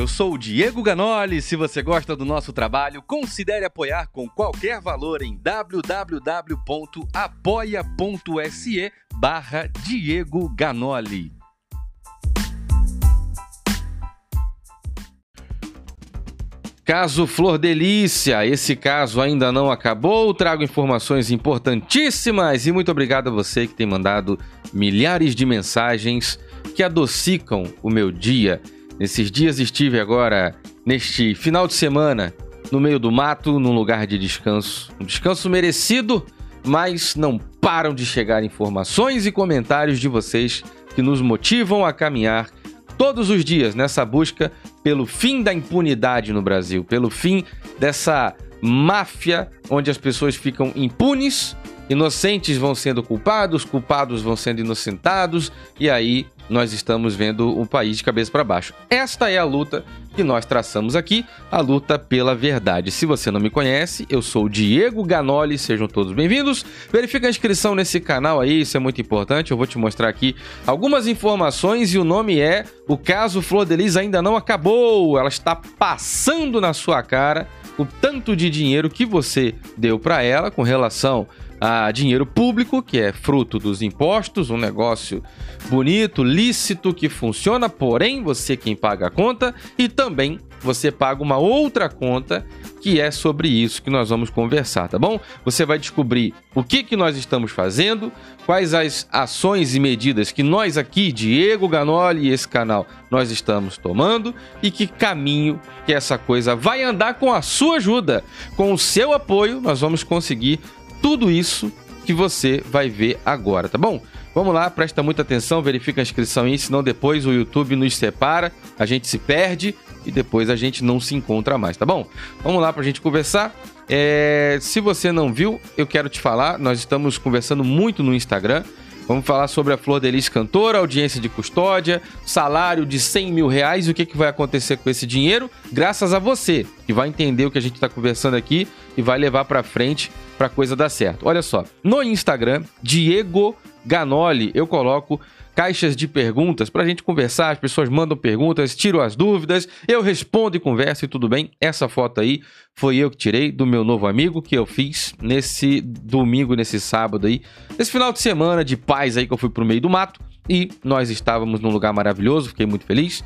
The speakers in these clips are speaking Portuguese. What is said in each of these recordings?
Eu sou o Diego Ganoli. Se você gosta do nosso trabalho, considere apoiar com qualquer valor em www.apoia.se barra Diego Ganoli. Caso Flor Delícia, esse caso ainda não acabou. Trago informações importantíssimas e muito obrigado a você que tem mandado milhares de mensagens que adocicam o meu dia. Nesses dias estive agora, neste final de semana, no meio do mato, num lugar de descanso. Um descanso merecido, mas não param de chegar informações e comentários de vocês que nos motivam a caminhar todos os dias nessa busca pelo fim da impunidade no Brasil, pelo fim dessa máfia onde as pessoas ficam impunes, inocentes vão sendo culpados, culpados vão sendo inocentados, e aí nós estamos vendo o país de cabeça para baixo. Esta é a luta que nós traçamos aqui, a luta pela verdade. Se você não me conhece, eu sou Diego Ganoli, sejam todos bem-vindos. Verifica a inscrição nesse canal aí, isso é muito importante. Eu vou te mostrar aqui algumas informações e o nome é O caso Flor Delis ainda não acabou. Ela está passando na sua cara o tanto de dinheiro que você deu para ela com relação a dinheiro público, que é fruto dos impostos, um negócio bonito, lícito, que funciona, porém você quem paga a conta e também você paga uma outra conta que é sobre isso que nós vamos conversar, tá bom? Você vai descobrir o que, que nós estamos fazendo, quais as ações e medidas que nós aqui, Diego Ganoli e esse canal, nós estamos tomando e que caminho que essa coisa vai andar com a sua ajuda, com o seu apoio, nós vamos conseguir tudo isso que você vai ver agora, tá bom? Vamos lá, presta muita atenção, verifica a inscrição aí, senão depois o YouTube nos separa, a gente se perde e depois a gente não se encontra mais, tá bom? Vamos lá pra gente conversar. É, se você não viu, eu quero te falar, nós estamos conversando muito no Instagram. Vamos falar sobre a Flor Delis cantora, audiência de custódia, salário de 100 mil reais e o que, que vai acontecer com esse dinheiro, graças a você, que vai entender o que a gente está conversando aqui e vai levar para frente para coisa dar certo. Olha só, no Instagram, Diego Ganoli, eu coloco caixas de perguntas para a gente conversar. As pessoas mandam perguntas, tiro as dúvidas, eu respondo e converso e tudo bem. Essa foto aí foi eu que tirei do meu novo amigo que eu fiz nesse domingo, nesse sábado aí, nesse final de semana de paz aí que eu fui pro meio do mato e nós estávamos num lugar maravilhoso, fiquei muito feliz.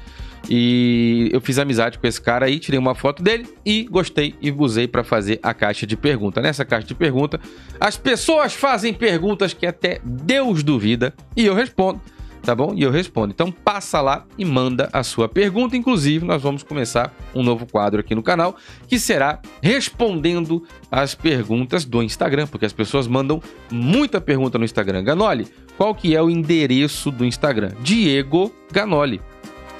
E eu fiz amizade com esse cara aí, tirei uma foto dele e gostei e usei para fazer a caixa de pergunta. Nessa caixa de pergunta, as pessoas fazem perguntas que até Deus duvida e eu respondo tá bom? E eu respondo. Então passa lá e manda a sua pergunta. Inclusive, nós vamos começar um novo quadro aqui no canal, que será respondendo as perguntas do Instagram, porque as pessoas mandam muita pergunta no Instagram. Ganoli, qual que é o endereço do Instagram? Diego Ganoli.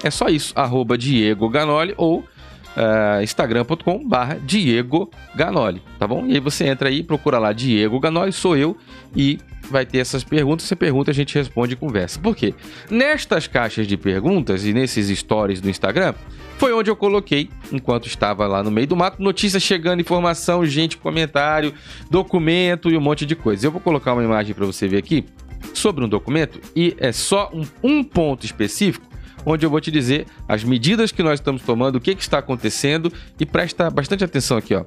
É só isso, arroba Diego Ganoli ou uh, instagram.com barra Diego Ganoli, tá bom? E aí você entra aí, procura lá Diego Ganoli, sou eu, e vai ter essas perguntas, você pergunta, a gente responde e conversa. Por quê? Nestas caixas de perguntas e nesses stories do Instagram, foi onde eu coloquei, enquanto estava lá no meio do mato, notícias chegando, informação, gente, comentário, documento e um monte de coisa. Eu vou colocar uma imagem para você ver aqui sobre um documento e é só um, um ponto específico onde eu vou te dizer as medidas que nós estamos tomando, o que, que está acontecendo e presta bastante atenção aqui, ó.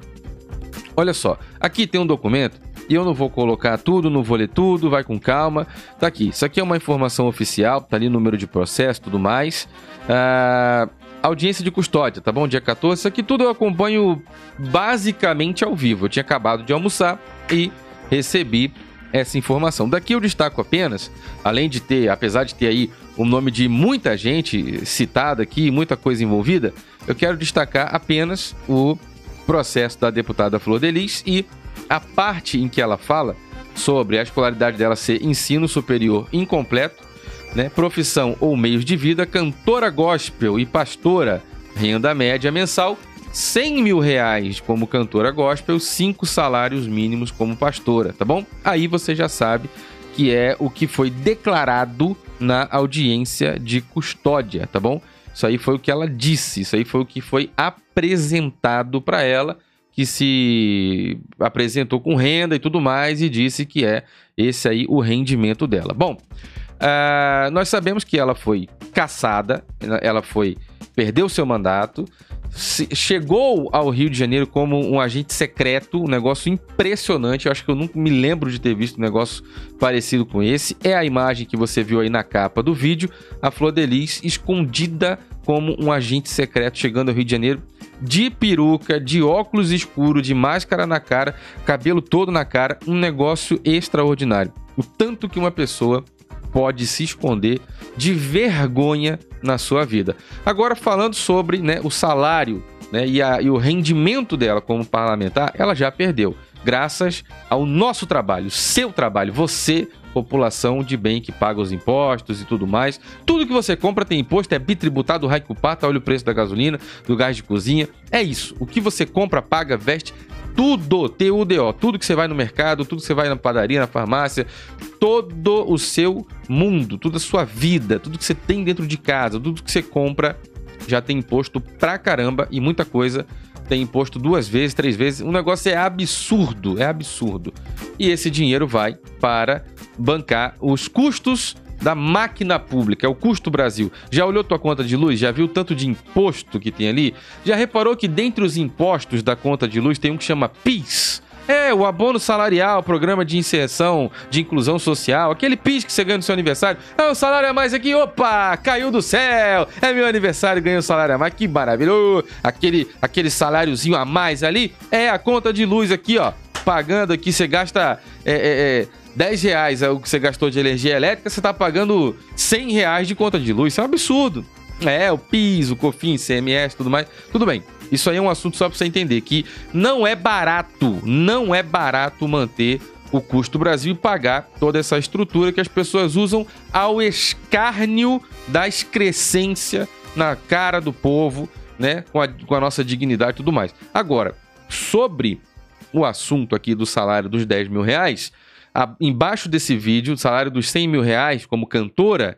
Olha só, aqui tem um documento e eu não vou colocar tudo, não vou ler tudo, vai com calma. Tá aqui, isso aqui é uma informação oficial, tá ali o número de processo tudo mais. Ah, audiência de custódia, tá bom? Dia 14. Isso aqui tudo eu acompanho basicamente ao vivo. Eu tinha acabado de almoçar e recebi essa informação. Daqui eu destaco apenas, além de ter, apesar de ter aí o nome de muita gente citada aqui, muita coisa envolvida, eu quero destacar apenas o processo da deputada Flor Delis e a parte em que ela fala sobre a escolaridade dela ser ensino superior incompleto, né, profissão ou meios de vida, cantora gospel e pastora, renda média mensal 100 mil reais como cantora gospel, cinco salários mínimos como pastora, tá bom? Aí você já sabe que é o que foi declarado na audiência de custódia, tá bom? Isso aí foi o que ela disse, isso aí foi o que foi apresentado para ela, que se apresentou com renda e tudo mais e disse que é esse aí o rendimento dela. Bom, uh, nós sabemos que ela foi caçada, ela foi perdeu seu mandato, chegou ao Rio de Janeiro como um agente secreto, um negócio impressionante. Eu acho que eu nunca me lembro de ter visto um negócio parecido com esse. É a imagem que você viu aí na capa do vídeo, a Flor Delis escondida como um agente secreto chegando ao Rio de Janeiro de peruca, de óculos escuros, de máscara na cara, cabelo todo na cara, um negócio extraordinário. O tanto que uma pessoa pode se esconder de vergonha na sua vida. Agora, falando sobre né, o salário né, e, a, e o rendimento dela como parlamentar, ela já perdeu. Graças ao nosso trabalho, seu trabalho, você, população de bem que paga os impostos e tudo mais. Tudo que você compra tem imposto, é bitributado, raicupata, olha o preço da gasolina, do gás de cozinha. É isso. O que você compra, paga, veste, tudo, T-U-D-O, tudo que você vai no mercado, tudo que você vai na padaria, na farmácia, todo o seu mundo, toda a sua vida, tudo que você tem dentro de casa, tudo que você compra já tem imposto pra caramba e muita coisa tem imposto duas vezes, três vezes. O negócio é absurdo, é absurdo. E esse dinheiro vai para bancar os custos da máquina pública, é o custo Brasil. Já olhou tua conta de luz? Já viu tanto de imposto que tem ali? Já reparou que dentre os impostos da conta de luz tem um que chama PIS? É, o abono salarial, programa de inserção, de inclusão social, aquele PIS que você ganha no seu aniversário. É o salário a mais aqui, opa, caiu do céu. É meu aniversário, ganhei o salário a mais, que maravilhoso. Aquele, aquele saláriozinho a mais ali, é a conta de luz aqui, ó. Pagando aqui, você gasta é, é, é, 10 reais é o que você gastou de energia elétrica, você está pagando 100 reais de conta de luz. Isso é um absurdo. É, o PIS, o COFINS, CMS, tudo mais. Tudo bem. Isso aí é um assunto só para você entender que não é barato, não é barato manter o custo Brasil e pagar toda essa estrutura que as pessoas usam ao escárnio da excrescência na cara do povo, né, com a, com a nossa dignidade e tudo mais. Agora, sobre o assunto aqui do salário dos 10 mil reais, a, embaixo desse vídeo, o salário dos 100 mil reais como cantora,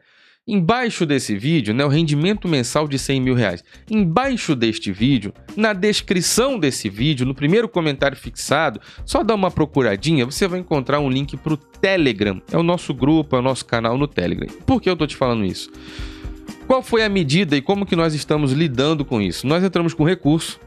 embaixo desse vídeo, né, o rendimento mensal de 100 mil reais. Embaixo deste vídeo, na descrição desse vídeo, no primeiro comentário fixado, só dá uma procuradinha, você vai encontrar um link para o Telegram. É o nosso grupo, é o nosso canal no Telegram. Por que eu estou te falando isso? Qual foi a medida e como que nós estamos lidando com isso? Nós entramos com recurso,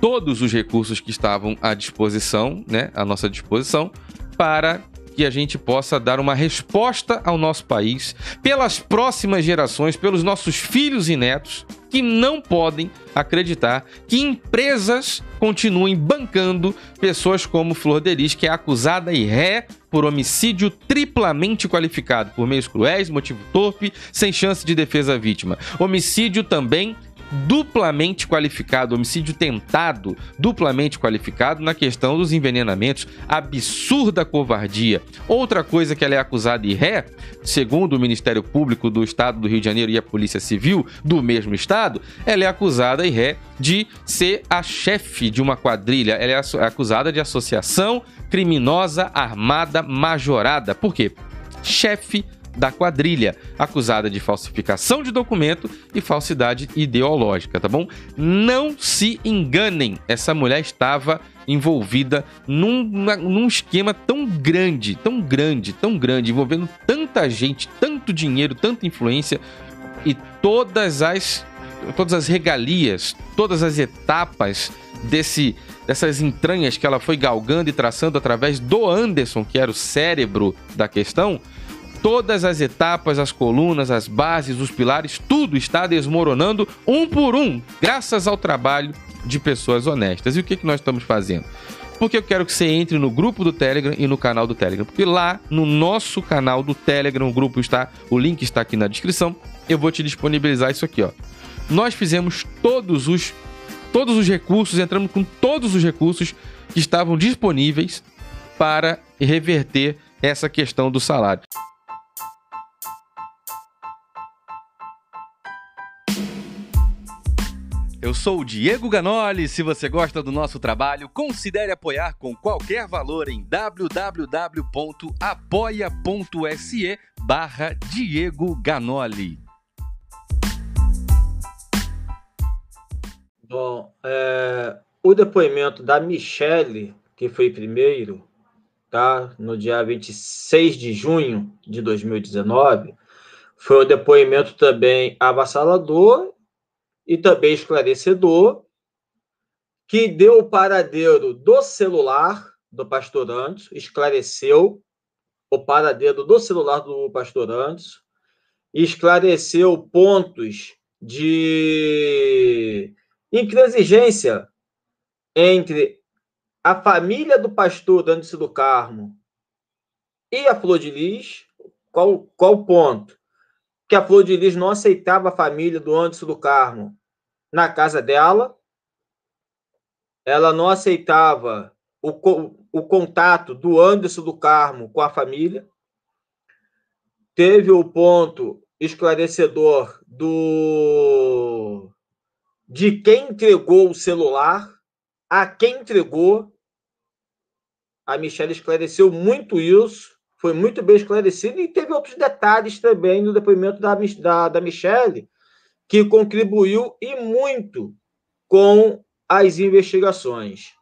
todos os recursos que estavam à disposição, né, à nossa disposição, para que a gente possa dar uma resposta ao nosso país, pelas próximas gerações, pelos nossos filhos e netos, que não podem acreditar que empresas continuem bancando pessoas como Flor Delis, que é acusada e ré por homicídio triplamente qualificado, por meios cruéis, motivo torpe, sem chance de defesa à vítima. Homicídio também duplamente qualificado, homicídio tentado, duplamente qualificado na questão dos envenenamentos, absurda covardia. Outra coisa que ela é acusada e ré, segundo o Ministério Público do Estado do Rio de Janeiro e a Polícia Civil do mesmo estado, ela é acusada e ré de ser a chefe de uma quadrilha, ela é acusada de associação criminosa armada majorada. Por quê? Chefe da quadrilha, acusada de falsificação de documento e falsidade ideológica, tá bom? Não se enganem, essa mulher estava envolvida num, num esquema tão grande, tão grande, tão grande, envolvendo tanta gente, tanto dinheiro, tanta influência e todas as todas as regalias, todas as etapas desse dessas entranhas que ela foi galgando e traçando através do Anderson, que era o cérebro da questão, Todas as etapas, as colunas, as bases, os pilares, tudo está desmoronando um por um, graças ao trabalho de pessoas honestas. E o que, que nós estamos fazendo? Porque eu quero que você entre no grupo do Telegram e no canal do Telegram. Porque lá no nosso canal do Telegram, o grupo está, o link está aqui na descrição. Eu vou te disponibilizar isso aqui, ó. Nós fizemos todos os todos os recursos, entramos com todos os recursos que estavam disponíveis para reverter essa questão do salário. Eu sou o Diego Ganoli. Se você gosta do nosso trabalho, considere apoiar com qualquer valor em www.apoia.se barra Diego Ganoli. Bom, é, o depoimento da Michele, que foi primeiro, tá? no dia 26 de junho de 2019, foi um depoimento também avassalador e também esclarecedor, que deu o paradeiro do celular do pastor Antes, esclareceu o paradeiro do celular do pastor Antes, esclareceu pontos de intransigência entre a família do pastor Antes do Carmo e a Flor de Lis. Qual, qual ponto? Que a Flor de Lis não aceitava a família do Anderson do Carmo na casa dela. Ela não aceitava o, o contato do Anderson do Carmo com a família. Teve o ponto esclarecedor do de quem entregou o celular, a quem entregou. A Michelle esclareceu muito isso, foi muito bem esclarecido e teve outros detalhes também no depoimento da, da, da Michelle, que contribuiu e muito com as investigações.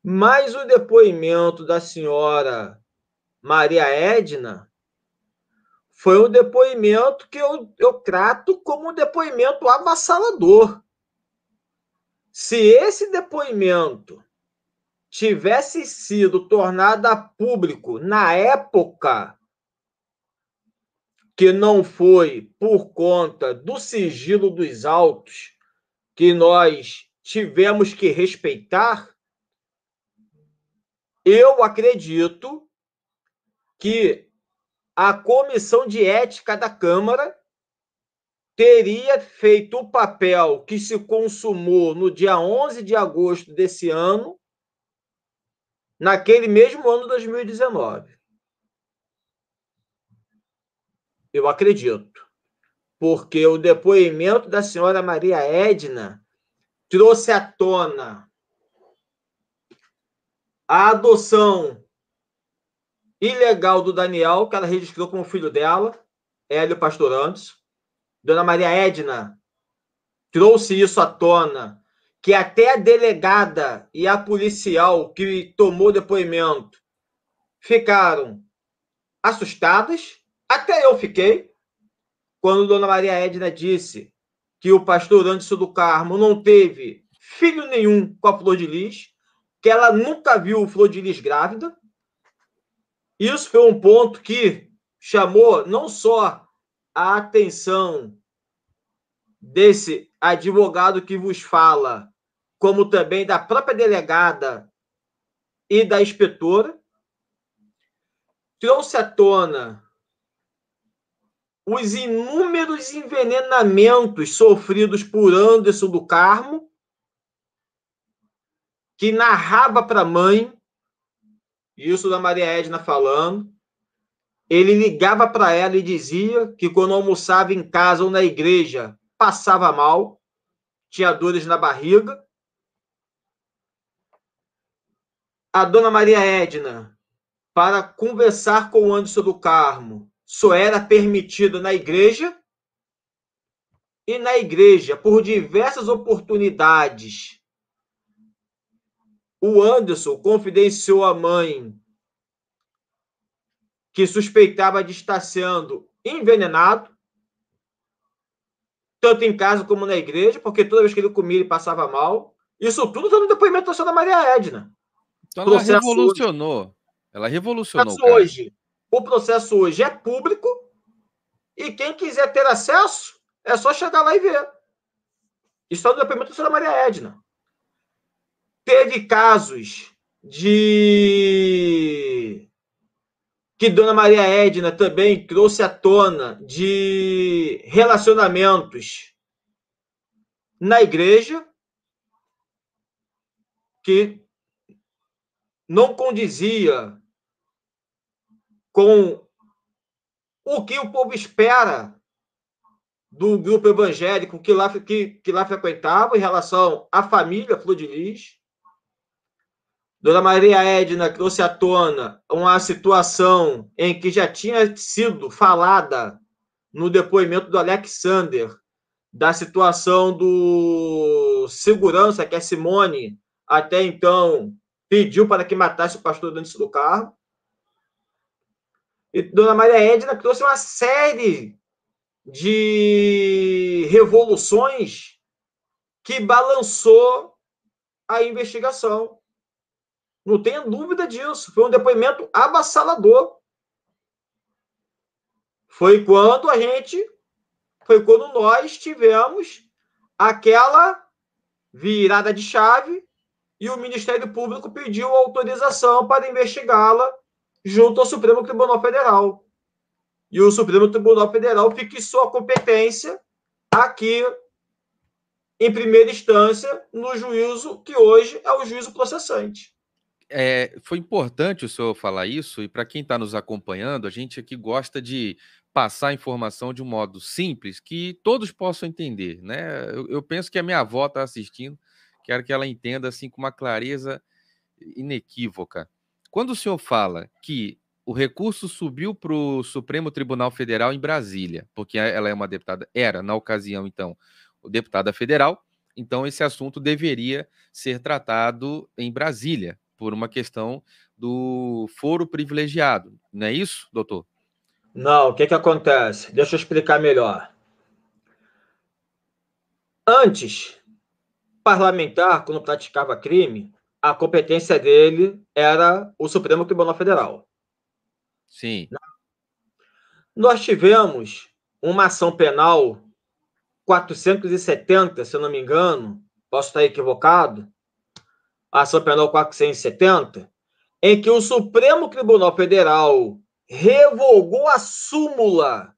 Mas o depoimento da senhora Maria Edna foi um depoimento que eu, eu trato como um depoimento avassalador. Se esse depoimento tivesse sido tornado público na época que não foi por conta do sigilo dos autos que nós tivemos que respeitar, eu acredito que a comissão de ética da Câmara teria feito o papel que se consumou no dia 11 de agosto desse ano, naquele mesmo ano 2019. Eu acredito. Porque o depoimento da senhora Maria Edna trouxe à tona a adoção ilegal do Daniel, que ela registrou como filho dela, Hélio Pastorantes. Dona Maria Edna trouxe isso à tona, que até a delegada e a policial que tomou depoimento ficaram assustadas, até eu fiquei, quando Dona Maria Edna disse que o pastor Anderson do Carmo não teve filho nenhum com a Flor de Lis, que ela nunca viu Flor de Lis grávida. Isso foi um ponto que chamou não só a atenção desse advogado que vos fala, como também da própria delegada e da inspetora, trouxe à tona os inúmeros envenenamentos sofridos por Anderson do Carmo que narrava para a mãe, isso da Maria Edna falando, ele ligava para ela e dizia que quando almoçava em casa ou na igreja passava mal, tinha dores na barriga. A dona Maria Edna, para conversar com o Anderson do Carmo, só era permitido na igreja. E na igreja, por diversas oportunidades, o Anderson confidenciou à mãe que suspeitava de estar sendo envenenado, tanto em casa como na igreja, porque toda vez que ele comia ele passava mal. Isso tudo está no depoimento da senhora Maria Edna. Então ela revolucionou. Hoje. Ela revolucionou. Hoje, o processo hoje é público e quem quiser ter acesso é só chegar lá e ver. Está no depoimento da senhora Maria Edna. Teve casos de que Dona Maria Edna também trouxe à tona de relacionamentos na igreja que não condizia com o que o povo espera do grupo evangélico que lá, que, que lá frequentava em relação à família Flor de Lis. Dona Maria Edna trouxe à tona uma situação em que já tinha sido falada no depoimento do Alexander, da situação do segurança, que é Simone, até então pediu para que matasse o pastor antes do carro. E Dona Maria Edna trouxe uma série de revoluções que balançou a investigação. Não tenha dúvida disso. Foi um depoimento avassalador. Foi quando a gente. Foi quando nós tivemos aquela virada de chave e o Ministério Público pediu autorização para investigá-la junto ao Supremo Tribunal Federal. E o Supremo Tribunal Federal fixou a competência aqui em primeira instância no juízo que hoje é o juízo processante. É, foi importante o senhor falar isso, e para quem está nos acompanhando, a gente aqui gosta de passar a informação de um modo simples que todos possam entender. Né? Eu, eu penso que a minha avó está assistindo, quero que ela entenda assim com uma clareza inequívoca. Quando o senhor fala que o recurso subiu para o Supremo Tribunal Federal em Brasília, porque ela é uma deputada, era na ocasião, então, deputada federal, então esse assunto deveria ser tratado em Brasília, por uma questão do foro privilegiado. Não é isso, doutor? Não, o que, que acontece? Deixa eu explicar melhor. Antes, parlamentar, quando praticava crime, a competência dele era o Supremo Tribunal Federal. Sim. Nós tivemos uma ação penal 470, se eu não me engano, posso estar equivocado, a ação penal 470, em que o Supremo Tribunal Federal revogou a súmula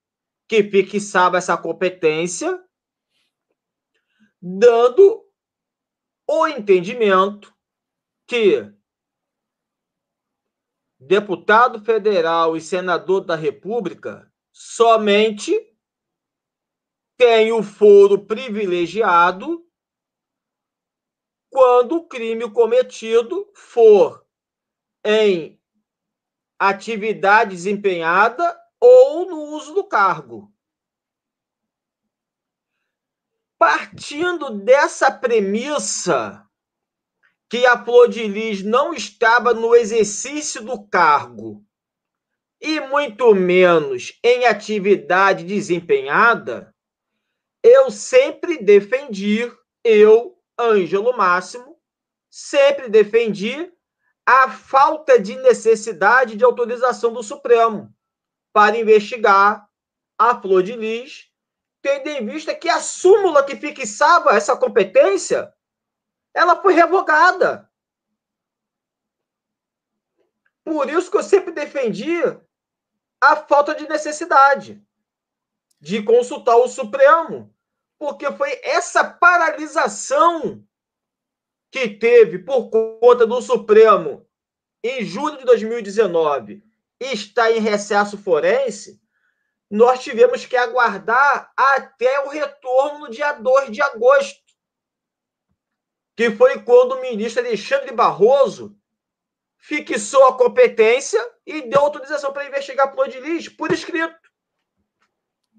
que fixava essa competência, dando o entendimento que deputado federal e senador da República somente tem o foro privilegiado quando o crime cometido for em atividade desempenhada ou no uso do cargo. Partindo dessa premissa que a Flor de Lis não estava no exercício do cargo e muito menos em atividade desempenhada, eu sempre defendi, eu, Ângelo Máximo, sempre defendi a falta de necessidade de autorização do Supremo para investigar a Flor de Lis, tendo em vista que a súmula que fixava essa competência ela foi revogada. Por isso que eu sempre defendi a falta de necessidade de consultar o Supremo, porque foi essa paralisação que teve por conta do Supremo em julho de 2019 está em recesso forense, nós tivemos que aguardar até o retorno no dia 2 de agosto, que foi quando o ministro Alexandre Barroso fixou a competência e deu autorização para investigar Flor de Lis por escrito.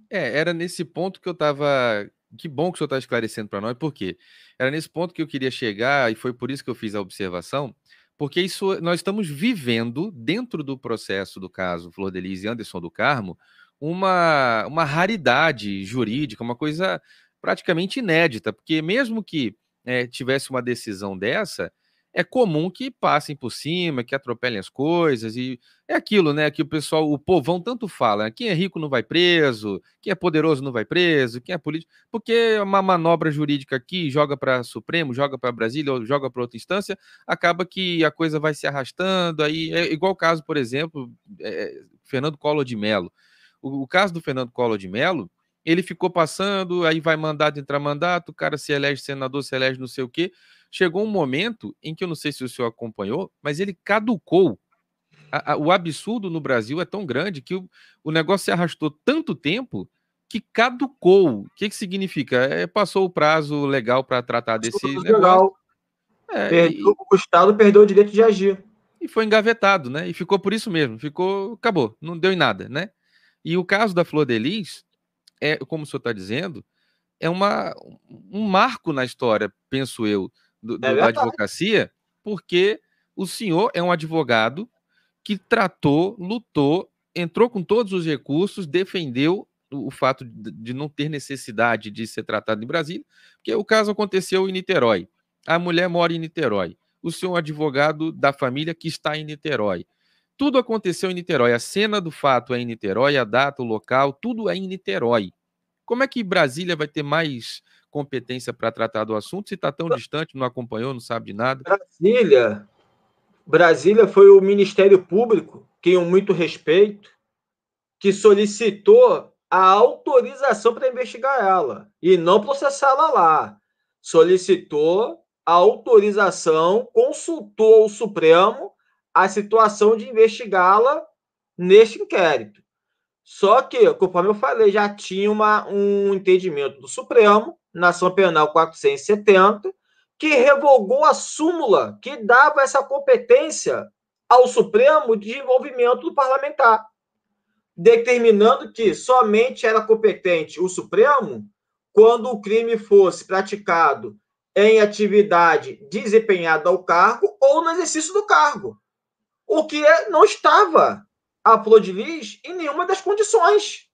É, era nesse ponto que eu estava que bom que o senhor está esclarecendo para nós, porque era nesse ponto que eu queria chegar, e foi por isso que eu fiz a observação, porque isso nós estamos vivendo, dentro do processo do caso Flor Delis e Anderson do Carmo, uma, uma raridade jurídica, uma coisa praticamente inédita, porque mesmo que é, tivesse uma decisão dessa, é comum que passem por cima, que atropelem as coisas, e é aquilo, né? Que o pessoal, o povão tanto fala: né, quem é rico não vai preso, quem é poderoso não vai preso, quem é político, porque é uma manobra jurídica aqui joga para Supremo, joga para Brasília, ou joga para outra instância, acaba que a coisa vai se arrastando. Aí é igual o caso, por exemplo, é, Fernando Collor de Mello. O, o caso do Fernando Collor de Mello, ele ficou passando, aí vai mandato entrar mandato, o cara se elege senador, se elege não sei o quê chegou um momento em que eu não sei se o senhor acompanhou, mas ele caducou. A, a, o absurdo no Brasil é tão grande que o, o negócio se arrastou tanto tempo que caducou. O que, que significa? É, passou o prazo legal para tratar desse negócio. Legal. É, perdeu, e, o Estado perdeu o direito de agir. E foi engavetado, né? E ficou por isso mesmo. Ficou, acabou, não deu em nada, né? E o caso da Flor de Lis, é, como o senhor está dizendo, é uma, um marco na história, penso eu, do, do, é da advocacia, porque o senhor é um advogado que tratou, lutou, entrou com todos os recursos, defendeu o fato de não ter necessidade de ser tratado em Brasília, porque o caso aconteceu em Niterói. A mulher mora em Niterói. O senhor é um advogado da família que está em Niterói. Tudo aconteceu em Niterói. A cena do fato é em Niterói, a data, o local, tudo é em Niterói. Como é que Brasília vai ter mais competência para tratar do assunto se está tão distante, não acompanhou, não sabe de nada? Brasília, Brasília foi o Ministério Público, que eu muito respeito, que solicitou a autorização para investigar ela e não processá-la lá. Solicitou a autorização, consultou ao Supremo a situação de investigá-la neste inquérito. Só que, conforme eu falei, já tinha uma, um entendimento do Supremo, na ação penal 470, que revogou a súmula que dava essa competência ao Supremo de envolvimento do parlamentar determinando que somente era competente o Supremo quando o crime fosse praticado em atividade desempenhada ao cargo ou no exercício do cargo, o que não estava a flor de lis em nenhuma das condições.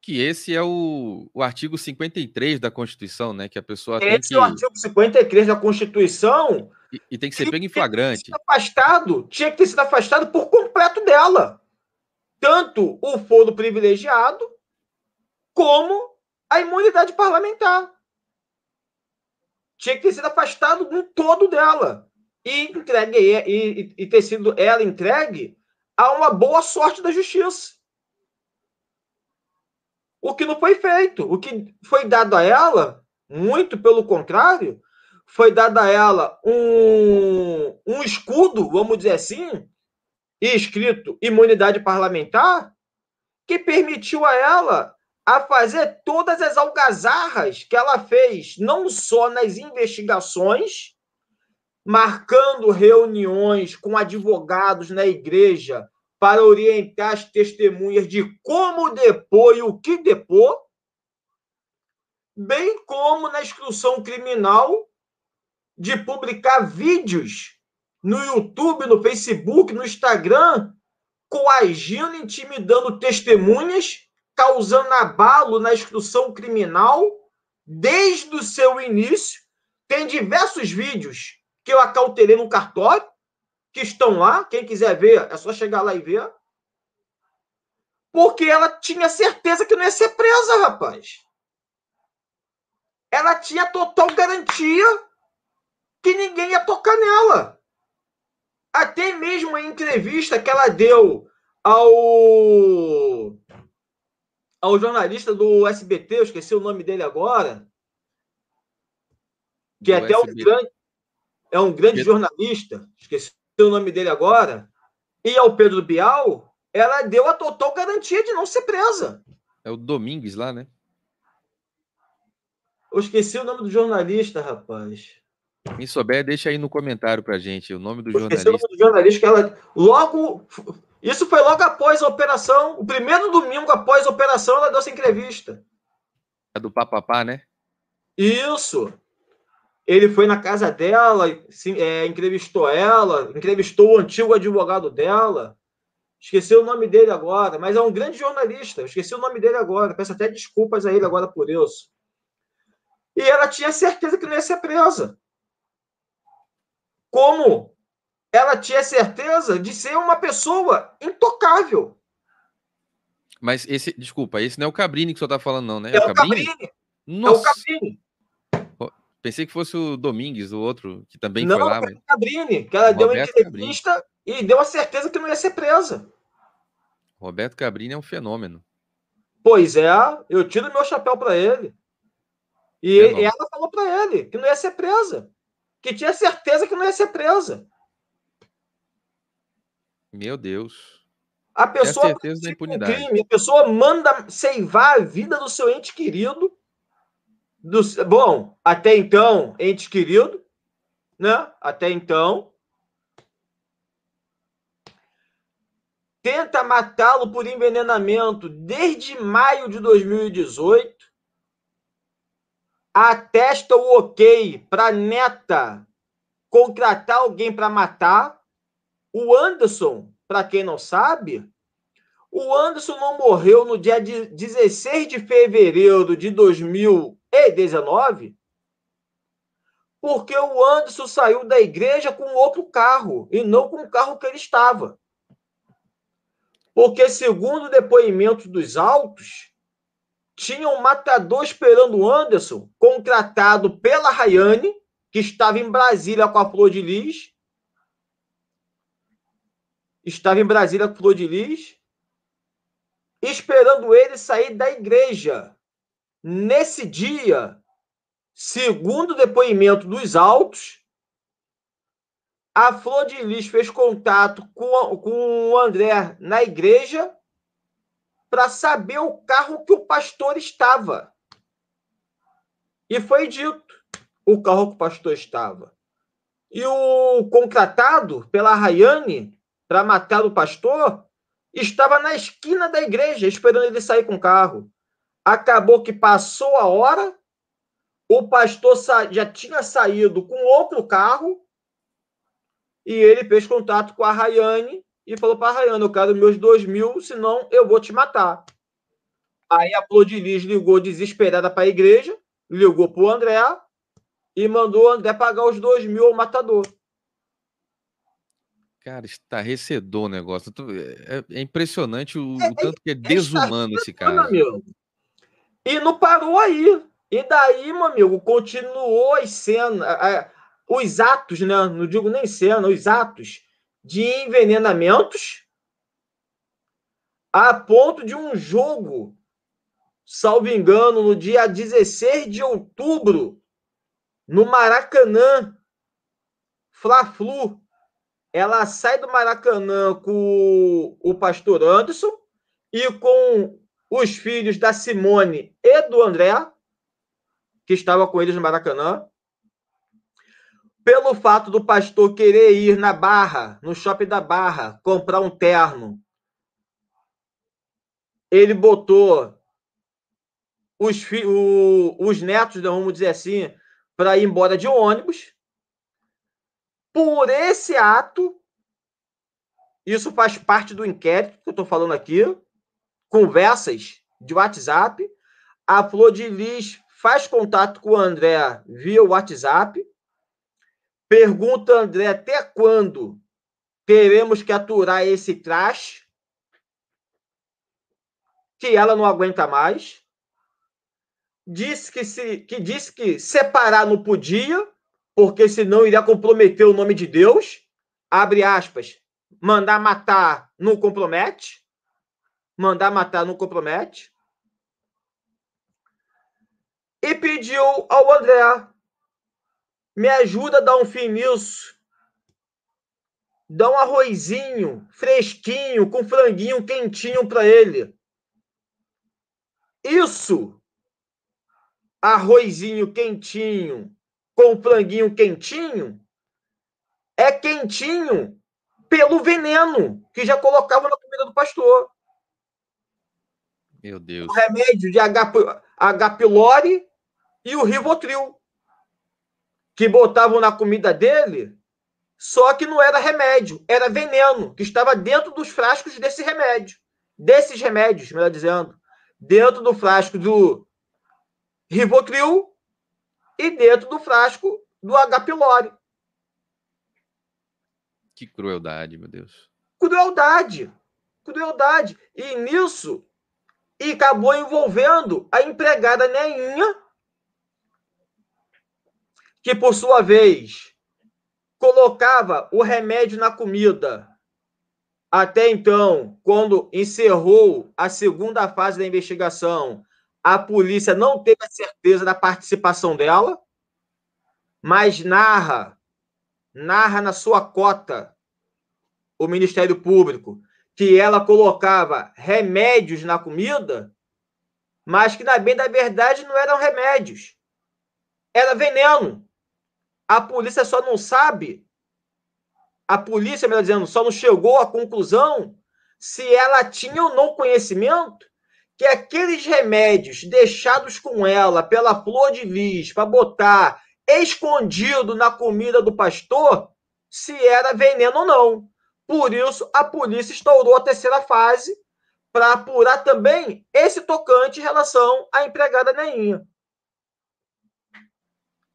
Que esse é o, o artigo 53 da Constituição, né? Que a pessoa esse tem que... é o artigo 53 da Constituição. E, e tem que ser pego em flagrante. Afastado, tinha que ter sido afastado por completo dela tanto o foro privilegiado como a imunidade parlamentar. Tinha que ter sido afastado do todo dela e, entregue, e, e, e ter sido ela entregue a uma boa sorte da justiça. O que não foi feito. O que foi dado a ela, muito pelo contrário, foi dado a ela um, um escudo, vamos dizer assim, escrito imunidade parlamentar, que permitiu a ela a fazer todas as algazarras que ela fez, não só nas investigações, marcando reuniões com advogados na igreja para orientar as testemunhas de como depor e o que depor, bem como na instrução criminal de publicar vídeos no YouTube, no Facebook, no Instagram, coagindo, intimidando testemunhas, causando abalo na instrução criminal desde o seu início. Tem diversos vídeos que eu acautelei no cartório, que estão lá. Quem quiser ver, é só chegar lá e ver. Porque ela tinha certeza que não ia ser presa, rapaz. Ela tinha total garantia que ninguém ia tocar nela. Até mesmo a entrevista que ela deu ao ao jornalista do SBT, eu esqueci o nome dele agora, que é até um grande, é um grande jornalista, esqueci o nome dele agora, e ao Pedro Bial, ela deu a total garantia de não ser presa. É o Domingues lá, né? Eu esqueci o nome do jornalista, rapaz. Quem souber, deixa aí no comentário pra gente o nome do eu jornalista. O nome do jornalista que ela logo. Isso foi logo após a operação. O primeiro domingo após a operação, ela deu essa entrevista. A do papapá, né? Isso. Ele foi na casa dela, se, é, entrevistou ela, entrevistou o antigo advogado dela. Esqueci o nome dele agora, mas é um grande jornalista. Esqueci o nome dele agora. Peço até desculpas a ele agora por isso. E ela tinha certeza que não ia ser presa como ela tinha certeza de ser uma pessoa intocável. Mas esse, desculpa, esse não é o Cabrini que senhor está falando, não, né? É, é o Cabrini. Cabrini. Nossa. É o Cabrini. Pensei que fosse o Domingues, o outro, que também não, foi lá. Não, Cabrini, que ela deu uma entrevista Cabrini. e deu a certeza que não ia ser presa. Roberto Cabrini é um fenômeno. Pois é, eu tiro meu chapéu para ele. E ela falou para ele que não ia ser presa que tinha certeza que não ia ser presa. Meu Deus. A pessoa é a crime, a pessoa manda ceivar a vida do seu ente querido. Do, bom, até então, ente querido, né? Até então. Tenta matá-lo por envenenamento desde maio de 2018 atesta o ok para neta contratar alguém para matar. O Anderson, para quem não sabe, O Anderson não morreu no dia 16 de fevereiro de 2019 porque o Anderson saiu da igreja com outro carro e não com o carro que ele estava. Porque, segundo o depoimento dos autos, tinha um matador esperando o Anderson, contratado pela Rayane, que estava em Brasília com a Flor de Lis. Estava em Brasília com a Flor de Lis, esperando ele sair da igreja. Nesse dia, Segundo o depoimento dos autos, a Flor de Lis fez contato com, com o André na igreja para saber o carro que o pastor estava. E foi dito o carro que o pastor estava. E o contratado pela Rayane para matar o pastor estava na esquina da igreja, esperando ele sair com o carro. Acabou que passou a hora, o pastor já tinha saído com outro carro e ele fez contato com a Rayane e falou para a Rayane: Eu quero meus dois mil, senão eu vou te matar. Aí a Flor de Lis ligou desesperada para a igreja, ligou para o André e mandou o André pagar os dois mil ao matador. Cara, estarrecedor o negócio. É, é impressionante o, é, tanto que é, é desumano esse cara. E não parou aí. E daí, meu amigo, continuou as cenas, os atos, né? Não digo nem cena, os atos de envenenamentos a ponto de um jogo, salvo engano, no dia 16 de outubro, no Maracanã, Fla-Flu, ela sai do Maracanã com o pastor Anderson e com os filhos da Simone e do André, que estava com eles no Maracanã. Pelo fato do pastor querer ir na Barra, no shopping da Barra, comprar um terno, ele botou os, o, os netos, vamos dizer assim, para ir embora de ônibus. Por esse ato, isso faz parte do inquérito que eu estou falando aqui, conversas de WhatsApp. A Flor de Lis faz contato com o André via WhatsApp, pergunta André até quando teremos que aturar esse trash, que ela não aguenta mais. Disse que, se, que disse que separar não podia, porque senão iria comprometer o nome de Deus. Abre aspas. Mandar matar não compromete. Mandar matar não compromete e pediu ao André: me ajuda a dar um fim nisso. Dá um arrozinho fresquinho, com franguinho quentinho para ele. Isso, arrozinho quentinho, com franguinho quentinho, é quentinho pelo veneno que já colocava na comida do pastor. Meu Deus. O remédio de H. H. pylori e o Rivotril, que botavam na comida dele, só que não era remédio, era veneno, que estava dentro dos frascos desse remédio. Desses remédios, melhor dizendo. Dentro do frasco do Rivotril e dentro do frasco do H. pylori. Que crueldade, meu Deus. Crueldade. Crueldade. E nisso, e acabou envolvendo a empregada Neinha, que por sua vez colocava o remédio na comida. Até então, quando encerrou a segunda fase da investigação, a polícia não teve a certeza da participação dela, mas narra, narra na sua cota o Ministério Público que ela colocava remédios na comida, mas que, na bem da verdade, não eram remédios. Era veneno. A polícia só não sabe, a polícia, melhor dizendo, só não chegou à conclusão se ela tinha ou não conhecimento que aqueles remédios deixados com ela pela flor de lis para botar escondido na comida do pastor, se era veneno ou não. Por isso, a polícia instaurou a terceira fase para apurar também esse tocante em relação à empregada Neinha.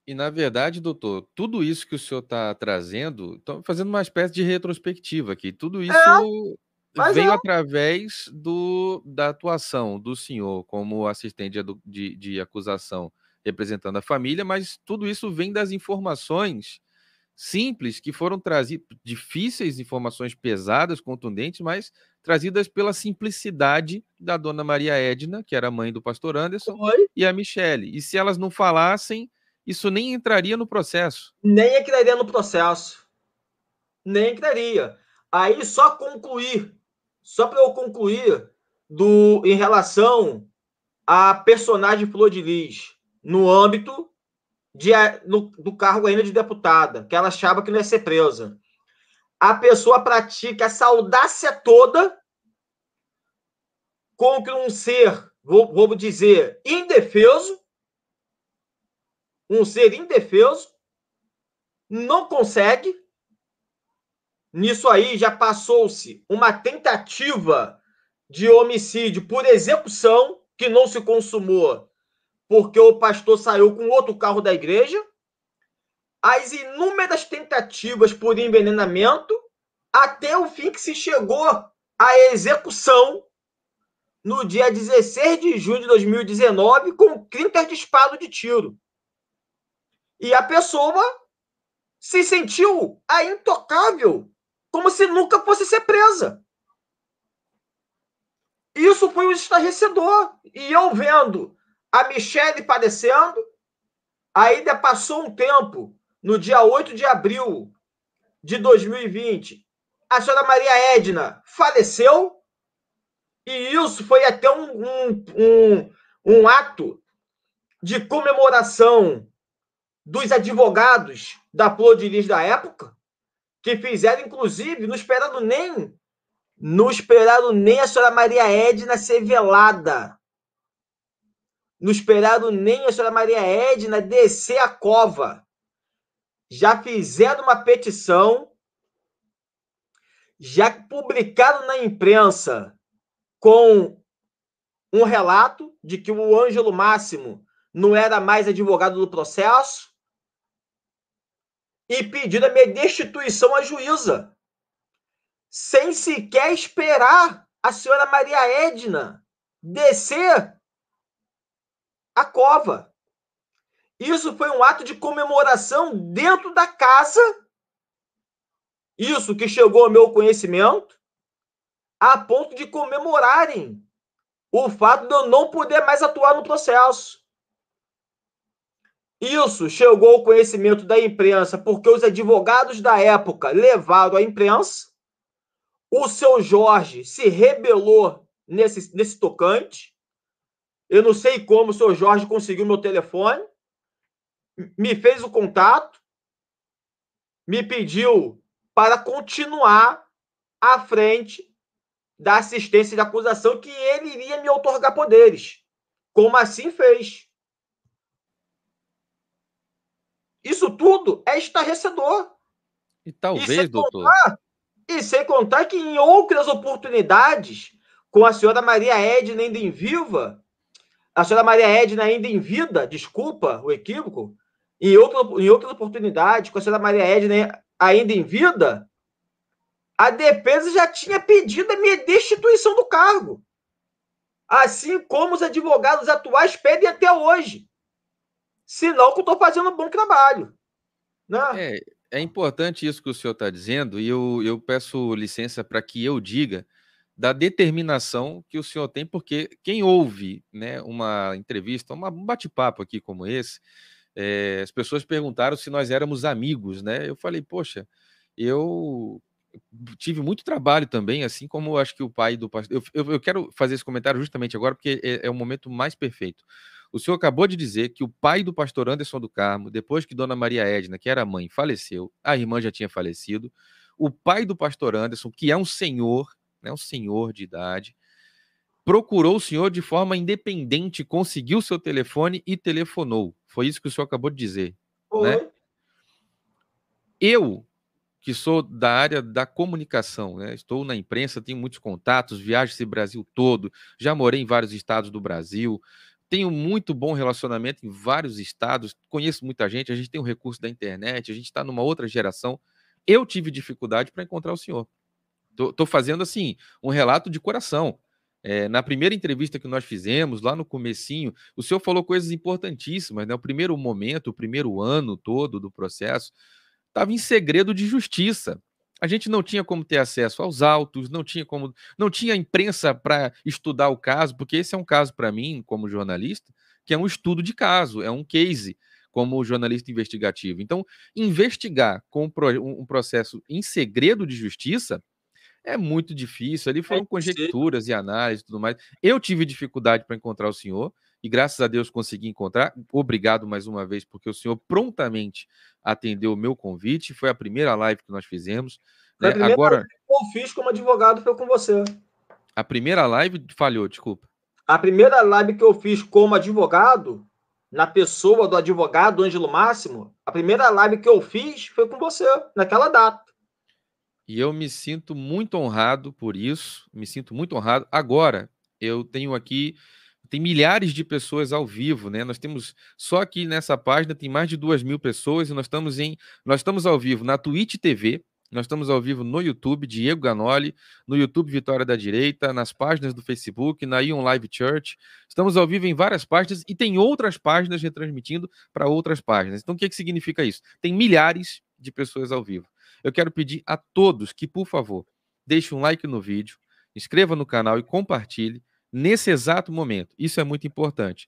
E, na verdade, doutor, tudo isso que o senhor está trazendo, estou fazendo uma espécie de retrospectiva aqui. Tudo isso é, veio é. através do, da atuação do senhor como assistente de, de, de acusação representando a família, mas tudo isso vem das informações simples que foram trazidas, difíceis, informações pesadas, contundentes, mas trazidas pela simplicidade da dona Maria Edna, que era mãe do pastor Anderson, Oi? e a Michele. E se elas não falassem, isso nem entraria no processo. Nem entraria no processo. Nem entraria. Aí só concluir, só para eu concluir do em relação à personagem Flor de Lis no âmbito de, no, do cargo ainda de deputada, que ela achava que não ia ser presa. A pessoa pratica essa audácia toda contra um ser, vou, vou dizer, indefeso, um ser indefeso, não consegue. Nisso aí já passou-se uma tentativa de homicídio por execução que não se consumou porque o pastor saiu com outro carro da igreja, as inúmeras tentativas por envenenamento, até o fim que se chegou à execução no dia 16 de junho de 2019, com 30 disparos de tiro. E a pessoa se sentiu a intocável, como se nunca fosse ser presa. Isso foi um estarrecedor. E eu vendo a Michelle padecendo. Ainda passou um tempo, no dia 8 de abril de 2020, a senhora Maria Edna faleceu. E isso foi até um, um, um, um ato de comemoração dos advogados da Lis da época, que fizeram, inclusive, não esperando nem, não esperaram nem a senhora Maria Edna ser velada. Não esperaram nem a senhora Maria Edna descer a cova. Já fizeram uma petição, já publicaram na imprensa com um relato de que o Ângelo Máximo não era mais advogado do processo e pediram a minha destituição à juíza, sem sequer esperar a senhora Maria Edna descer a cova. Isso foi um ato de comemoração dentro da casa. Isso que chegou ao meu conhecimento, a ponto de comemorarem o fato de eu não poder mais atuar no processo. Isso chegou ao conhecimento da imprensa porque os advogados da época levaram à imprensa. O seu Jorge se rebelou nesse, nesse tocante. Eu não sei como o senhor Jorge conseguiu meu telefone, me fez o contato, me pediu para continuar à frente da assistência de acusação que ele iria me otorgar poderes. Como assim fez? Isso tudo é estarrecedor. E talvez, e doutor. Contar, e sem contar que em outras oportunidades, com a senhora Maria Edna ainda em viva, a senhora Maria Edna, ainda em vida, desculpa o equívoco, em, outro, em outras oportunidades, com a senhora Maria Edna ainda em vida, a defesa já tinha pedido a minha destituição do cargo. Assim como os advogados atuais pedem até hoje. Senão que eu estou fazendo um bom trabalho. Né? É, é importante isso que o senhor está dizendo, e eu, eu peço licença para que eu diga da determinação que o senhor tem, porque quem ouve né, uma entrevista, um bate-papo aqui como esse, é, as pessoas perguntaram se nós éramos amigos, né? Eu falei, poxa, eu tive muito trabalho também, assim como acho que o pai do pastor. Eu, eu, eu quero fazer esse comentário justamente agora, porque é, é, o momento mais perfeito. O senhor acabou de dizer que o pai do pastor Anderson do Carmo, depois que Dona Maria Edna, que era mãe, faleceu, a irmã já tinha falecido, o pai do pastor Anderson, que é um senhor, né, um senhor de idade, procurou o senhor de forma independente, conseguiu seu telefone e telefonou. Foi isso que o senhor acabou de dizer. Né? Eu que sou da área da comunicação, né? Estou na imprensa, tenho muitos contatos, viajo esse Brasil todo, já morei em vários estados do Brasil, tenho muito bom relacionamento em vários estados, conheço muita gente, a gente tem o recurso da internet, a gente está numa outra geração. Eu tive dificuldade para encontrar o senhor. Estou fazendo assim um relato de coração. É, na primeira entrevista que nós fizemos, lá no comecinho, o senhor falou coisas importantíssimas, né? O primeiro momento, o primeiro ano todo do processo, estava em segredo de justiça. A gente não tinha como ter acesso aos autos, não tinha como, não tinha imprensa para estudar o caso, porque esse é um caso para mim, como jornalista, que é um estudo de caso, é um case como jornalista investigativo. Então, investigar com um processo em segredo de justiça é muito difícil. Ali foram é conjecturas e análises e tudo mais. Eu tive dificuldade para encontrar o senhor e graças a Deus consegui encontrar. Obrigado mais uma vez, porque o senhor prontamente atendeu o meu convite. Foi a primeira live que nós fizemos. Né? Agora, que eu fiz como advogado foi com você. A primeira live falhou, desculpa. A primeira live que eu fiz como advogado, na pessoa do advogado Ângelo Máximo, a primeira live que eu fiz foi com você, naquela data. E eu me sinto muito honrado por isso, me sinto muito honrado. Agora, eu tenho aqui tem milhares de pessoas ao vivo, né? Nós temos só aqui nessa página tem mais de duas mil pessoas e nós estamos em nós estamos ao vivo na Twitch TV, nós estamos ao vivo no YouTube Diego Ganoli, no YouTube Vitória da Direita, nas páginas do Facebook, na Ion Live Church. Estamos ao vivo em várias páginas e tem outras páginas retransmitindo para outras páginas. Então o que, que significa isso? Tem milhares de pessoas ao vivo. Eu quero pedir a todos que, por favor, deixem um like no vídeo, inscreva no canal e compartilhe nesse exato momento. Isso é muito importante.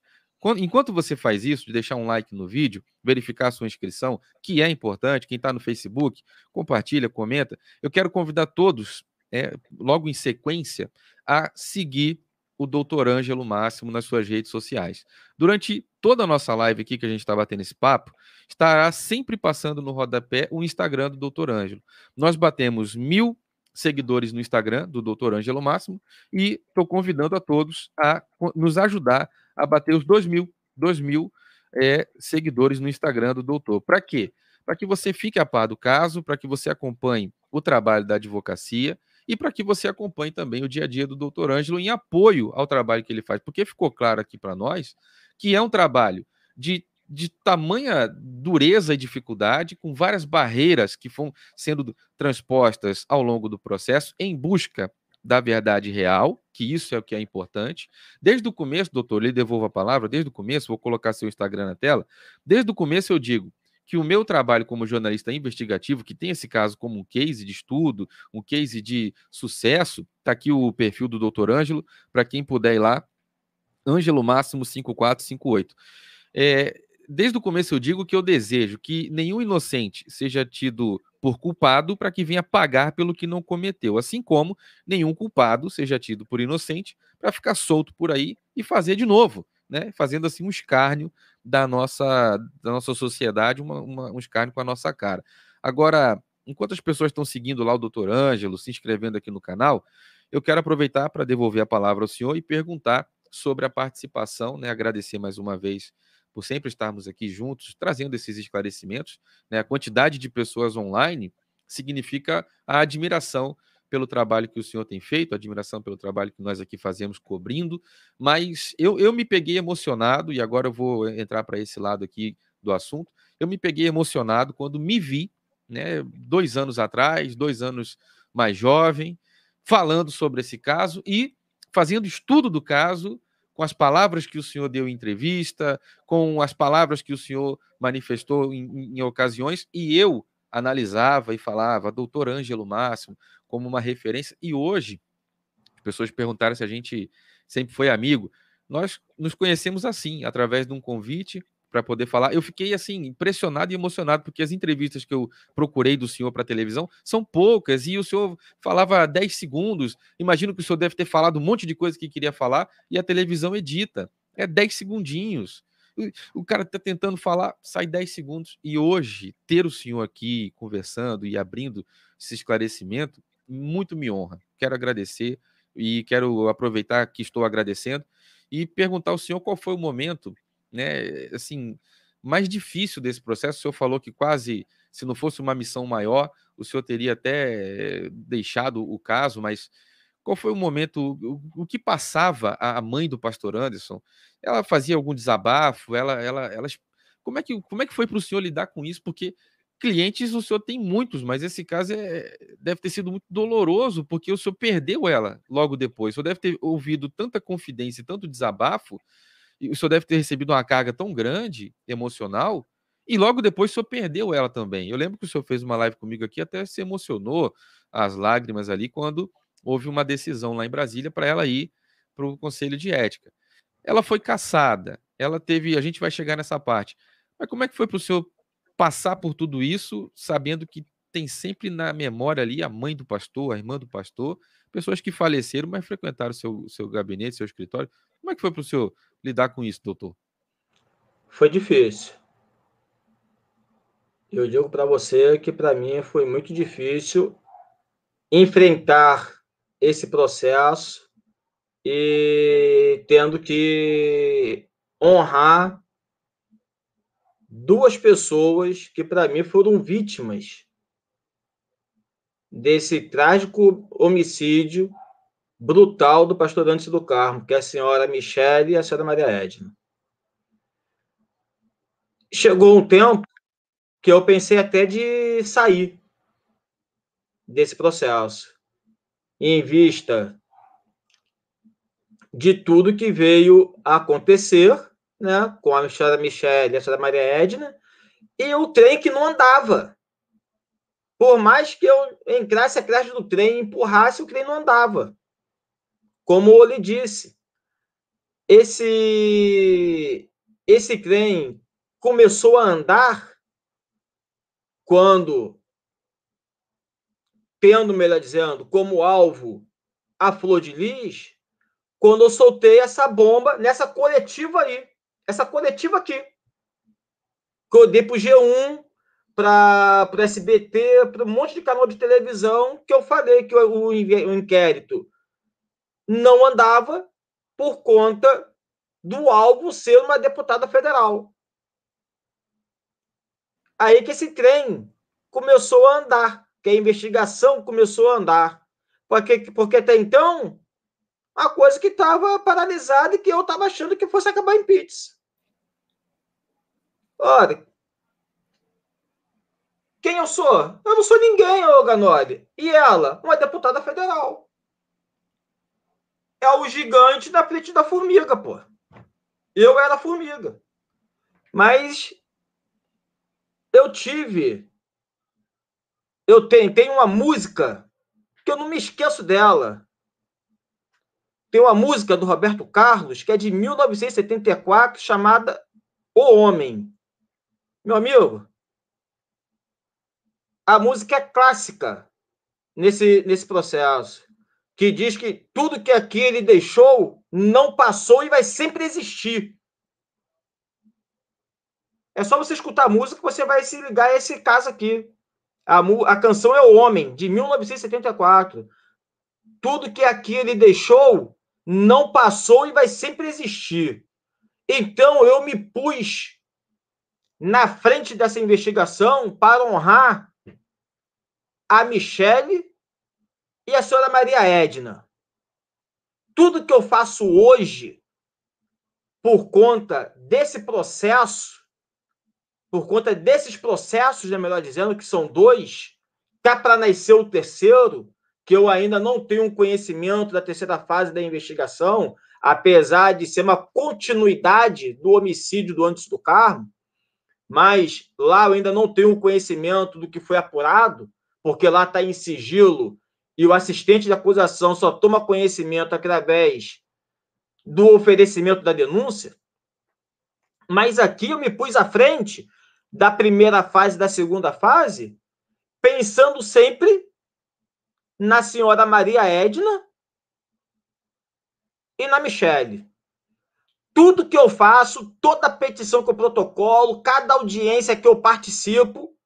Enquanto você faz isso, de deixar um like no vídeo, verificar sua inscrição, que é importante, quem está no Facebook, compartilha, comenta. Eu quero convidar todos, é, logo em sequência, a seguir o Doutor Ângelo Máximo nas suas redes sociais. Durante toda a nossa live aqui que a gente está batendo esse papo, estará sempre passando no rodapé o Instagram do Doutor Ângelo. Nós batemos mil seguidores no Instagram do Dr. Ângelo Máximo e estou convidando a todos a nos ajudar a bater os 2 mil, 2 mil é, seguidores no Instagram do doutor. Para quê? Para que você fique a par do caso, para que você acompanhe o trabalho da advocacia e para que você acompanhe também o dia a dia do doutor Ângelo em apoio ao trabalho que ele faz, porque ficou claro aqui para nós que é um trabalho de de tamanha dureza e dificuldade, com várias barreiras que vão sendo transpostas ao longo do processo em busca da verdade real, que isso é o que é importante. Desde o começo, doutor, lhe devolvo a palavra, desde o começo, vou colocar seu Instagram na tela. Desde o começo eu digo que o meu trabalho como jornalista investigativo, que tem esse caso como um case de estudo, um case de sucesso, está aqui o perfil do doutor Ângelo, para quem puder ir lá, Ângelo Máximo 5458. É, desde o começo eu digo que eu desejo que nenhum inocente seja tido por culpado para que venha pagar pelo que não cometeu, assim como nenhum culpado seja tido por inocente para ficar solto por aí e fazer de novo, né? Fazendo assim um escárnio da nossa da nossa sociedade, uma, uma, um escárnio com a nossa cara. Agora, enquanto as pessoas estão seguindo lá o doutor Ângelo, se inscrevendo aqui no canal, eu quero aproveitar para devolver a palavra ao senhor e perguntar sobre a participação, né? Agradecer mais uma vez por sempre estarmos aqui juntos, trazendo esses esclarecimentos. Né? A quantidade de pessoas online significa a admiração pelo trabalho que o senhor tem feito, admiração pelo trabalho que nós aqui fazemos cobrindo, mas eu, eu me peguei emocionado, e agora eu vou entrar para esse lado aqui do assunto. Eu me peguei emocionado quando me vi, né, dois anos atrás, dois anos mais jovem, falando sobre esse caso e fazendo estudo do caso com as palavras que o senhor deu em entrevista, com as palavras que o senhor manifestou em, em ocasiões, e eu analisava e falava, doutor Ângelo Máximo, como uma referência, e hoje, as pessoas perguntaram se a gente sempre foi amigo, nós nos conhecemos assim, através de um convite, para poder falar. Eu fiquei assim impressionado e emocionado porque as entrevistas que eu procurei do senhor para televisão são poucas e o senhor falava 10 segundos. Imagino que o senhor deve ter falado um monte de coisa que queria falar e a televisão edita. É 10 segundinhos. O cara está tentando falar, sai 10 segundos. E hoje, ter o senhor aqui conversando e abrindo esse esclarecimento, muito me honra. Quero agradecer e quero aproveitar que estou agradecendo e perguntar ao senhor qual foi o momento né, assim, mais difícil desse processo. O senhor falou que quase Se não fosse uma missão maior, o senhor teria até deixado o caso, mas qual foi o momento, o, o que passava a mãe do pastor Anderson? Ela fazia algum desabafo? Ela, ela, ela, como é que, como é que foi para o senhor lidar com isso? Porque clientes o senhor tem muitos, mas esse caso é, deve ter sido muito doloroso, porque o senhor perdeu ela logo depois. O senhor deve ter ouvido tanta confidência e tanto desabafo, e o senhor deve ter recebido uma carga tão grande, emocional, e logo depois o senhor perdeu ela também. Eu lembro que o senhor fez uma live comigo aqui, até se emocionou, as lágrimas ali, quando houve uma decisão lá em Brasília para ela ir para o Conselho de Ética. Ela foi caçada, ela teve. A gente vai chegar nessa parte. Mas como é que foi para o senhor passar por tudo isso, sabendo que tem sempre na memória ali a mãe do pastor, a irmã do pastor, pessoas que faleceram, mas frequentaram seu, seu gabinete, seu escritório. Como é que foi para o senhor lidar com isso, doutor? Foi difícil. Eu digo para você que para mim foi muito difícil enfrentar esse processo e tendo que honrar duas pessoas que, para mim, foram vítimas desse trágico homicídio brutal do pastor Antes do Carmo, que é a senhora Michele e a senhora Maria Edna. Chegou um tempo que eu pensei até de sair desse processo, em vista de tudo que veio acontecer né, com a senhora Michelle e a senhora Maria Edna, e o trem que não andava. Por mais que eu entrasse atrás do trem empurrasse, o trem não andava. Como eu lhe disse, esse, esse trem começou a andar quando, tendo, melhor dizendo, como alvo a Flor de Lis, quando eu soltei essa bomba nessa coletiva aí essa coletiva aqui. Que eu dei para o G1, para o SBT, para um monte de canal de televisão, que eu falei que o, o inquérito não andava por conta do alvo ser uma deputada federal. Aí que esse trem começou a andar, que a investigação começou a andar. Porque, porque até então, a coisa que estava paralisada e que eu estava achando que fosse acabar em pizza. Ora, quem eu sou? Eu não sou ninguém, ô Ganoli. E ela? Uma deputada federal. É o gigante da frente da formiga, pô. Eu era formiga. Mas eu tive. Eu tenho, tenho uma música que eu não me esqueço dela. Tem uma música do Roberto Carlos, que é de 1974, chamada O Homem. Meu amigo, a música é clássica nesse, nesse processo, que diz que tudo que aqui ele deixou não passou e vai sempre existir. É só você escutar a música que você vai se ligar a esse caso aqui. A, a canção é O Homem, de 1974. Tudo que aqui ele deixou não passou e vai sempre existir. Então eu me pus na frente dessa investigação para honrar a Michele e a senhora Maria Edna. Tudo que eu faço hoje, por conta desse processo, por conta desses processos, é melhor dizendo, que são dois, tá para nascer o terceiro, que eu ainda não tenho um conhecimento da terceira fase da investigação, apesar de ser uma continuidade do homicídio do antes do Carmo, mas lá eu ainda não tenho conhecimento do que foi apurado, porque lá está em sigilo e o assistente de acusação só toma conhecimento através do oferecimento da denúncia. Mas aqui eu me pus à frente da primeira fase, da segunda fase, pensando sempre na senhora Maria Edna e na Michele. Tudo que eu faço, toda petição que eu protocolo, cada audiência que eu participo,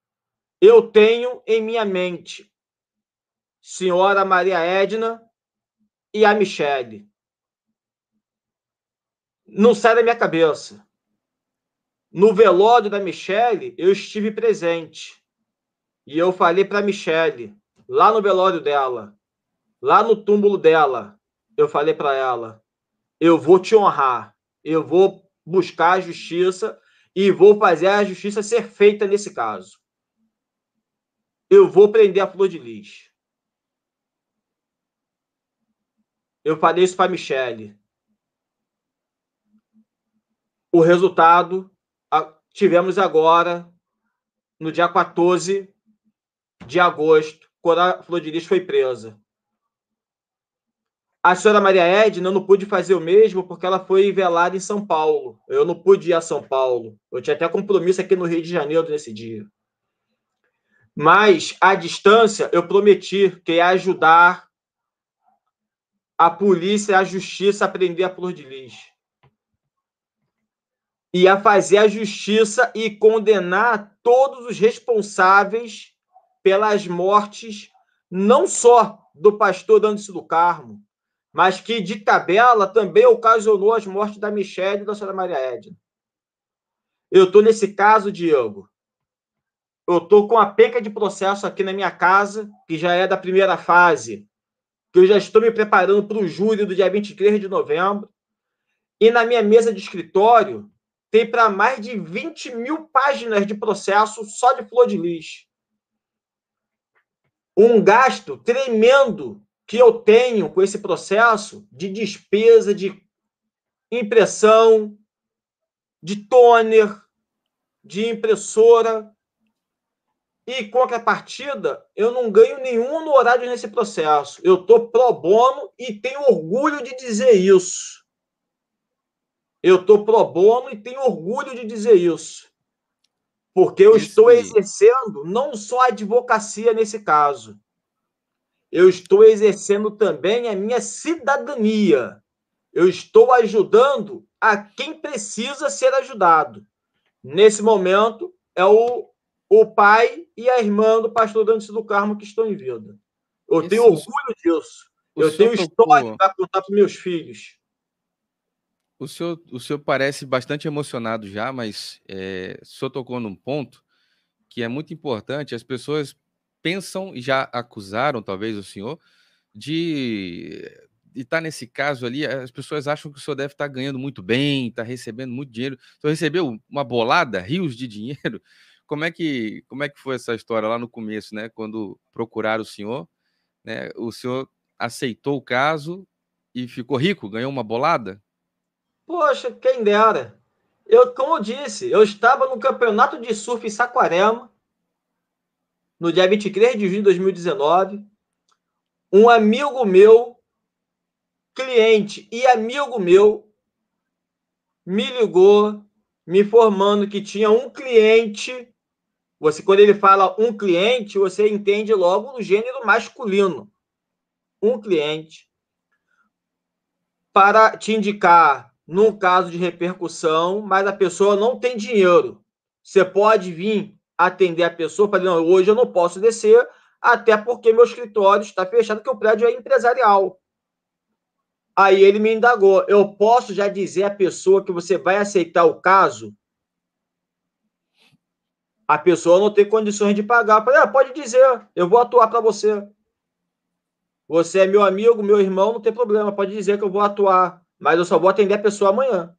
eu tenho em minha mente senhora Maria Edna e a Michele. Não sai da minha cabeça. No velório da Michele, eu estive presente. E eu falei para Michele, lá no velório dela, lá no túmulo dela, eu falei para ela: eu vou te honrar, eu vou buscar a justiça e vou fazer a justiça ser feita nesse caso. Eu vou prender a Flor de Lis. Eu falei isso para Michele. O resultado tivemos agora, no dia 14 de agosto, quando a Flor de Lis foi presa. A senhora Maria Edna não pude fazer o mesmo porque ela foi velada em São Paulo. Eu não pude ir a São Paulo. Eu tinha até compromisso aqui no Rio de Janeiro nesse dia. Mas, à distância, eu prometi que ia ajudar a polícia e a justiça a prender a Flor de Lis. Ia fazer a justiça e condenar todos os responsáveis pelas mortes, não só do pastor Dantes do Carmo, mas que de tabela também ocasionou as mortes da Michelle e da senhora Maria Edna. Eu estou nesse caso, Diego. Eu estou com a penca de processo aqui na minha casa, que já é da primeira fase, que eu já estou me preparando para o júri do dia 23 de novembro. E na minha mesa de escritório tem para mais de 20 mil páginas de processo só de flor de lis. Um gasto tremendo que eu tenho com esse processo de despesa de impressão, de toner, de impressora. E contrapartida, eu não ganho nenhum honorário nesse processo. Eu estou pro bono e tenho orgulho de dizer isso. Eu estou pro bono e tenho orgulho de dizer isso. Porque eu isso estou exercendo não só a advocacia nesse caso, eu estou exercendo também a minha cidadania. Eu estou ajudando a quem precisa ser ajudado. Nesse momento, é o, o pai e a irmã do pastor Dantes do Carmo que estão em vida. Eu Esse, tenho orgulho disso. Eu tenho história para contar para meus filhos. O senhor, o senhor parece bastante emocionado já, mas é, o senhor tocou num ponto que é muito importante. As pessoas pensam e já acusaram, talvez, o senhor, de estar tá nesse caso ali, as pessoas acham que o senhor deve estar tá ganhando muito bem, está recebendo muito dinheiro. O senhor recebeu uma bolada, rios de dinheiro. Como é que, como é que foi essa história lá no começo, né? Quando procuraram o senhor, né? O senhor aceitou o caso e ficou rico, ganhou uma bolada? Poxa, quem dera. Eu, como eu disse, eu estava no campeonato de surf em Saquarema, no dia 23 de junho de 2019, um amigo meu, cliente e amigo meu, me ligou me informando que tinha um cliente. Você, quando ele fala um cliente, você entende logo no gênero masculino. Um cliente para te indicar num caso de repercussão, mas a pessoa não tem dinheiro. Você pode vir atender a pessoa, falei, não, hoje eu não posso descer, até porque meu escritório está fechado, que o prédio é empresarial. Aí ele me indagou, eu posso já dizer à pessoa que você vai aceitar o caso? A pessoa não tem condições de pagar. Falei, ah, pode dizer, eu vou atuar para você. Você é meu amigo, meu irmão, não tem problema, pode dizer que eu vou atuar, mas eu só vou atender a pessoa amanhã,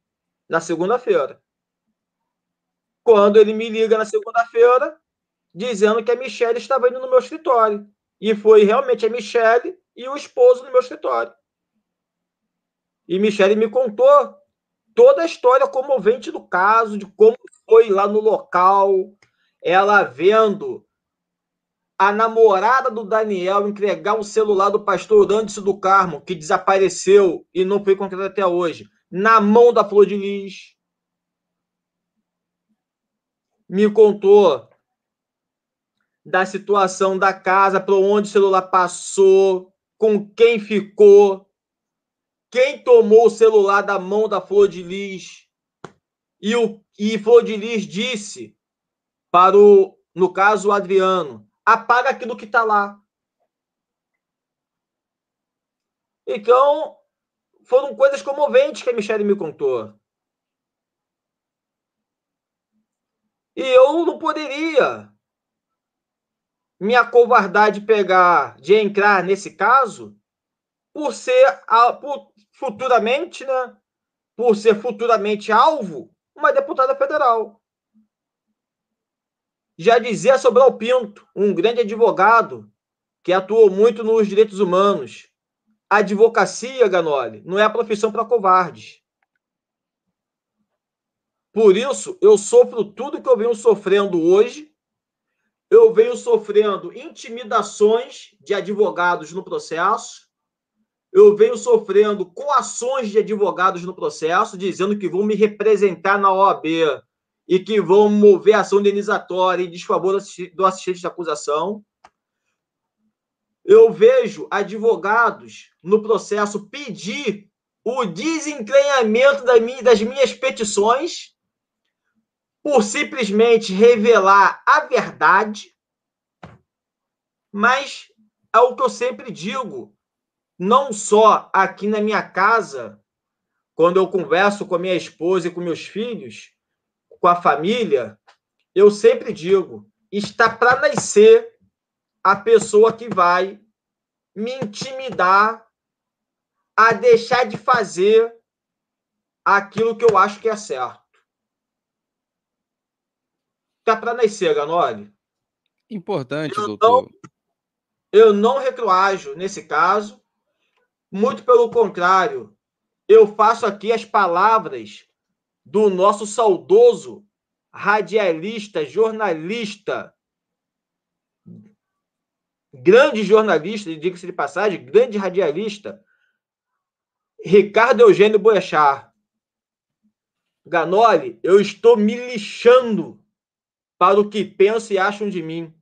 na segunda-feira quando ele me liga na segunda-feira dizendo que a Michelle estava indo no meu escritório. E foi realmente a Michelle e o esposo no meu escritório. E Michelle me contou toda a história comovente do caso, de como foi lá no local, ela vendo a namorada do Daniel entregar o celular do pastor Dantes do Carmo, que desapareceu e não foi encontrado até hoje, na mão da Flor de Lis me contou da situação da casa, para onde o celular passou, com quem ficou, quem tomou o celular da mão da Flor de Lis. E, o, e Flor de Lis disse para o, no caso, o Adriano, apaga aquilo que está lá. Então, foram coisas comoventes que a Michelle me contou. E eu não poderia me acovardar de pegar, de entrar nesse caso, por ser por, futuramente, né? Por ser futuramente alvo, uma deputada federal. Já dizia Sobral Pinto, um grande advogado que atuou muito nos direitos humanos. Advocacia, Ganoli, não é a profissão para covardes. Por isso, eu sofro tudo que eu venho sofrendo hoje eu venho sofrendo intimidações de advogados no processo, eu venho sofrendo coações de advogados no processo, dizendo que vão me representar na OAB e que vão mover ação indenizatória em desfavor do assistente de acusação. Eu vejo advogados no processo pedir o desentranhamento das minhas petições por simplesmente revelar a verdade, mas é o que eu sempre digo, não só aqui na minha casa, quando eu converso com a minha esposa e com meus filhos, com a família, eu sempre digo, está para nascer a pessoa que vai me intimidar a deixar de fazer aquilo que eu acho que é certo. Tá para nascer, Ganoli. Importante, eu doutor. Não, eu não retroajo nesse caso. Muito pelo contrário, eu faço aqui as palavras do nosso saudoso radialista, jornalista, grande jornalista, diga-se de passagem, grande radialista, Ricardo Eugênio Boechat. Ganoli, eu estou me lixando para o que pensam e acham de mim.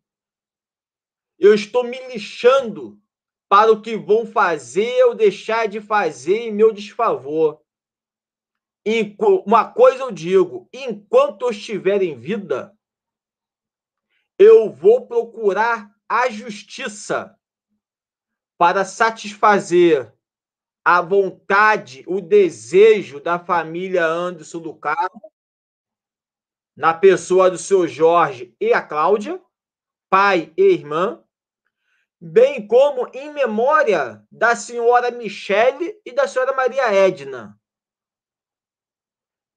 Eu estou me lixando para o que vão fazer ou deixar de fazer em meu desfavor. Uma coisa eu digo: enquanto eu estiver em vida, eu vou procurar a justiça para satisfazer a vontade, o desejo da família Anderson do Carmo na pessoa do seu Jorge e a Cláudia, pai e irmã, bem como em memória da senhora Michele e da senhora Maria Edna.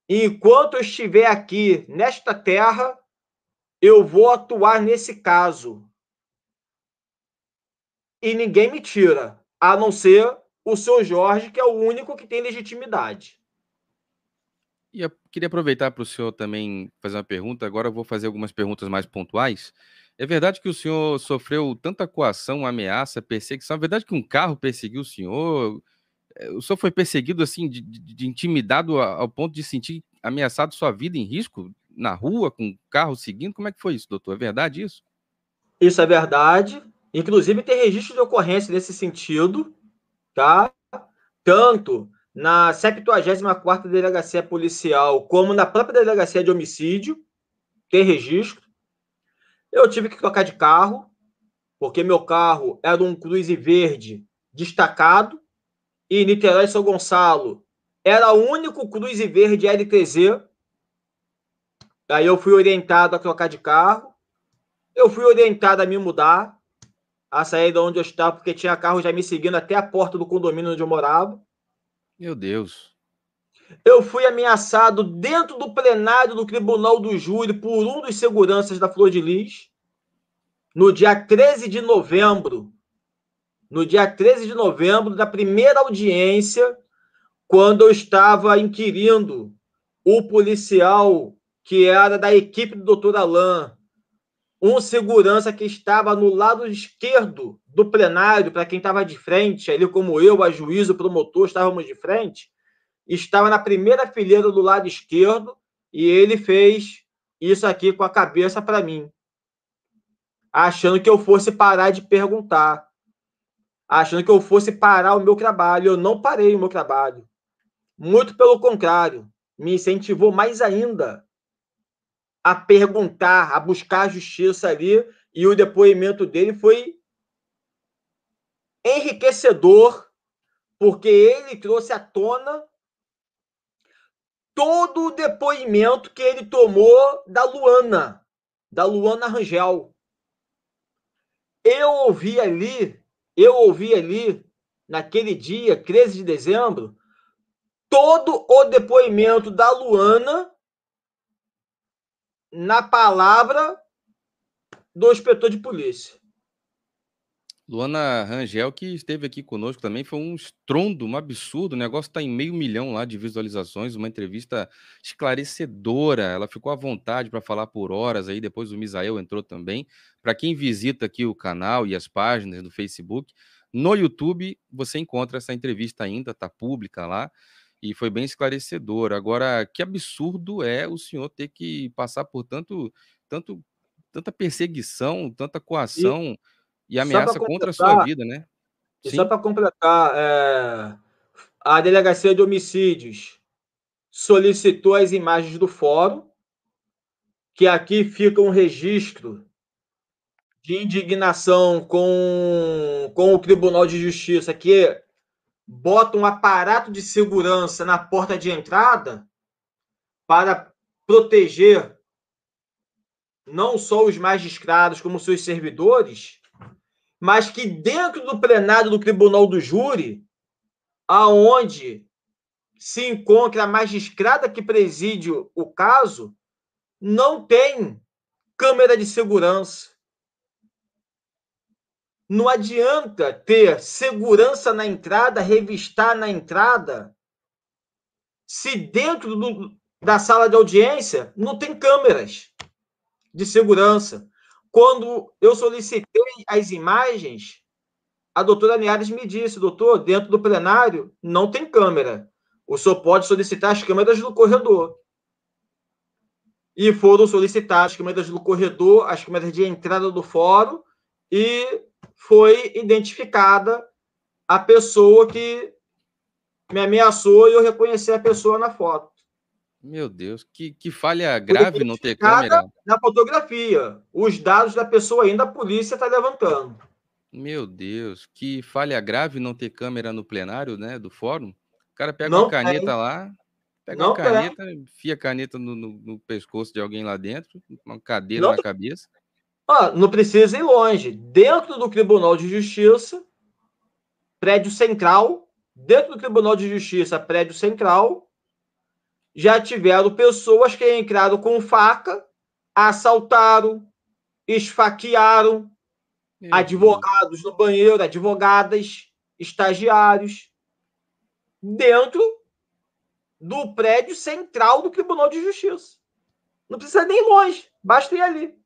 Enquanto eu estiver aqui nesta terra, eu vou atuar nesse caso. E ninguém me tira, a não ser o seu Jorge, que é o único que tem legitimidade. E eu queria aproveitar para o senhor também fazer uma pergunta. Agora eu vou fazer algumas perguntas mais pontuais. É verdade que o senhor sofreu tanta coação, ameaça, perseguição? É verdade que um carro perseguiu o senhor? É, o senhor foi perseguido assim, de, de, intimidado ao ponto de sentir ameaçado sua vida em risco na rua, com o carro seguindo? Como é que foi isso, doutor? É verdade isso? Isso é verdade. Inclusive tem registro de ocorrência nesse sentido, tá? Tanto na 74ª Delegacia Policial, como na própria Delegacia de Homicídio, tem registro. Eu tive que trocar de carro, porque meu carro era um Cruze verde destacado, e Niterói São Gonçalo era o único Cruze verde LTZ. Aí eu fui orientado a trocar de carro. Eu fui orientado a me mudar, a sair de onde eu estava, porque tinha carro já me seguindo até a porta do condomínio onde eu morava. Meu Deus. Eu fui ameaçado dentro do plenário do Tribunal do Júri por um dos seguranças da Flor de Lis, no dia 13 de novembro. No dia 13 de novembro, da primeira audiência, quando eu estava inquirindo o policial que era da equipe do doutor Alain, um segurança que estava no lado esquerdo do plenário, para quem estava de frente, ali como eu, a juiz, o promotor, estávamos de frente, estava na primeira fileira do lado esquerdo e ele fez isso aqui com a cabeça para mim, achando que eu fosse parar de perguntar, achando que eu fosse parar o meu trabalho. Eu não parei o meu trabalho. Muito pelo contrário, me incentivou mais ainda a perguntar, a buscar justiça ali, e o depoimento dele foi enriquecedor, porque ele trouxe à tona todo o depoimento que ele tomou da Luana, da Luana Rangel. eu ouvi ali, eu ouvi ali, naquele dia, 13 de dezembro, todo o depoimento da Luana na palavra do inspetor de polícia. Luana Rangel, que esteve aqui conosco também, foi um estrondo, um absurdo. O negócio está em meio milhão lá de visualizações, uma entrevista esclarecedora. Ela ficou à vontade para falar por horas aí. Depois o Misael entrou também. Para quem visita aqui o canal e as páginas do Facebook, no YouTube você encontra essa entrevista ainda, está pública lá. E foi bem esclarecedora. Agora, que absurdo é o senhor ter que passar por tanto, tanto, tanta perseguição, tanta coação. E e ameaça contra a sua vida, né? E Sim. só para completar, é, a Delegacia de Homicídios solicitou as imagens do fórum, que aqui fica um registro de indignação com, com o Tribunal de Justiça, que bota um aparato de segurança na porta de entrada para proteger não só os magistrados, como seus servidores, mas que dentro do plenário do Tribunal do Júri, aonde se encontra a magistrada que preside o caso, não tem câmera de segurança. Não adianta ter segurança na entrada, revistar na entrada, se dentro do, da sala de audiência não tem câmeras de segurança. Quando eu solicitei as imagens, a doutora Niares me disse, doutor, dentro do plenário não tem câmera. O senhor pode solicitar as câmeras do corredor. E foram solicitadas as câmeras do corredor, as câmeras de entrada do fórum, e foi identificada a pessoa que me ameaçou e eu reconheci a pessoa na foto. Meu Deus, que, que falha grave não ter câmera. Na fotografia. Os dados da pessoa ainda a polícia está levantando. Meu Deus, que falha grave não ter câmera no plenário, né, do fórum. O cara pega não uma caneta tem. lá, pega não uma caneta, tem. enfia a caneta no, no, no, pescoço de alguém lá dentro, uma cadeira não na cabeça. Ah, não precisa ir longe. Dentro do Tribunal de Justiça, prédio central, dentro do Tribunal de Justiça, prédio central, já tiveram pessoas que entraram com faca, assaltaram, esfaquearam Meu advogados Deus. no banheiro, advogadas, estagiários, dentro do prédio central do Tribunal de Justiça. Não precisa nem ir longe, basta ir ali.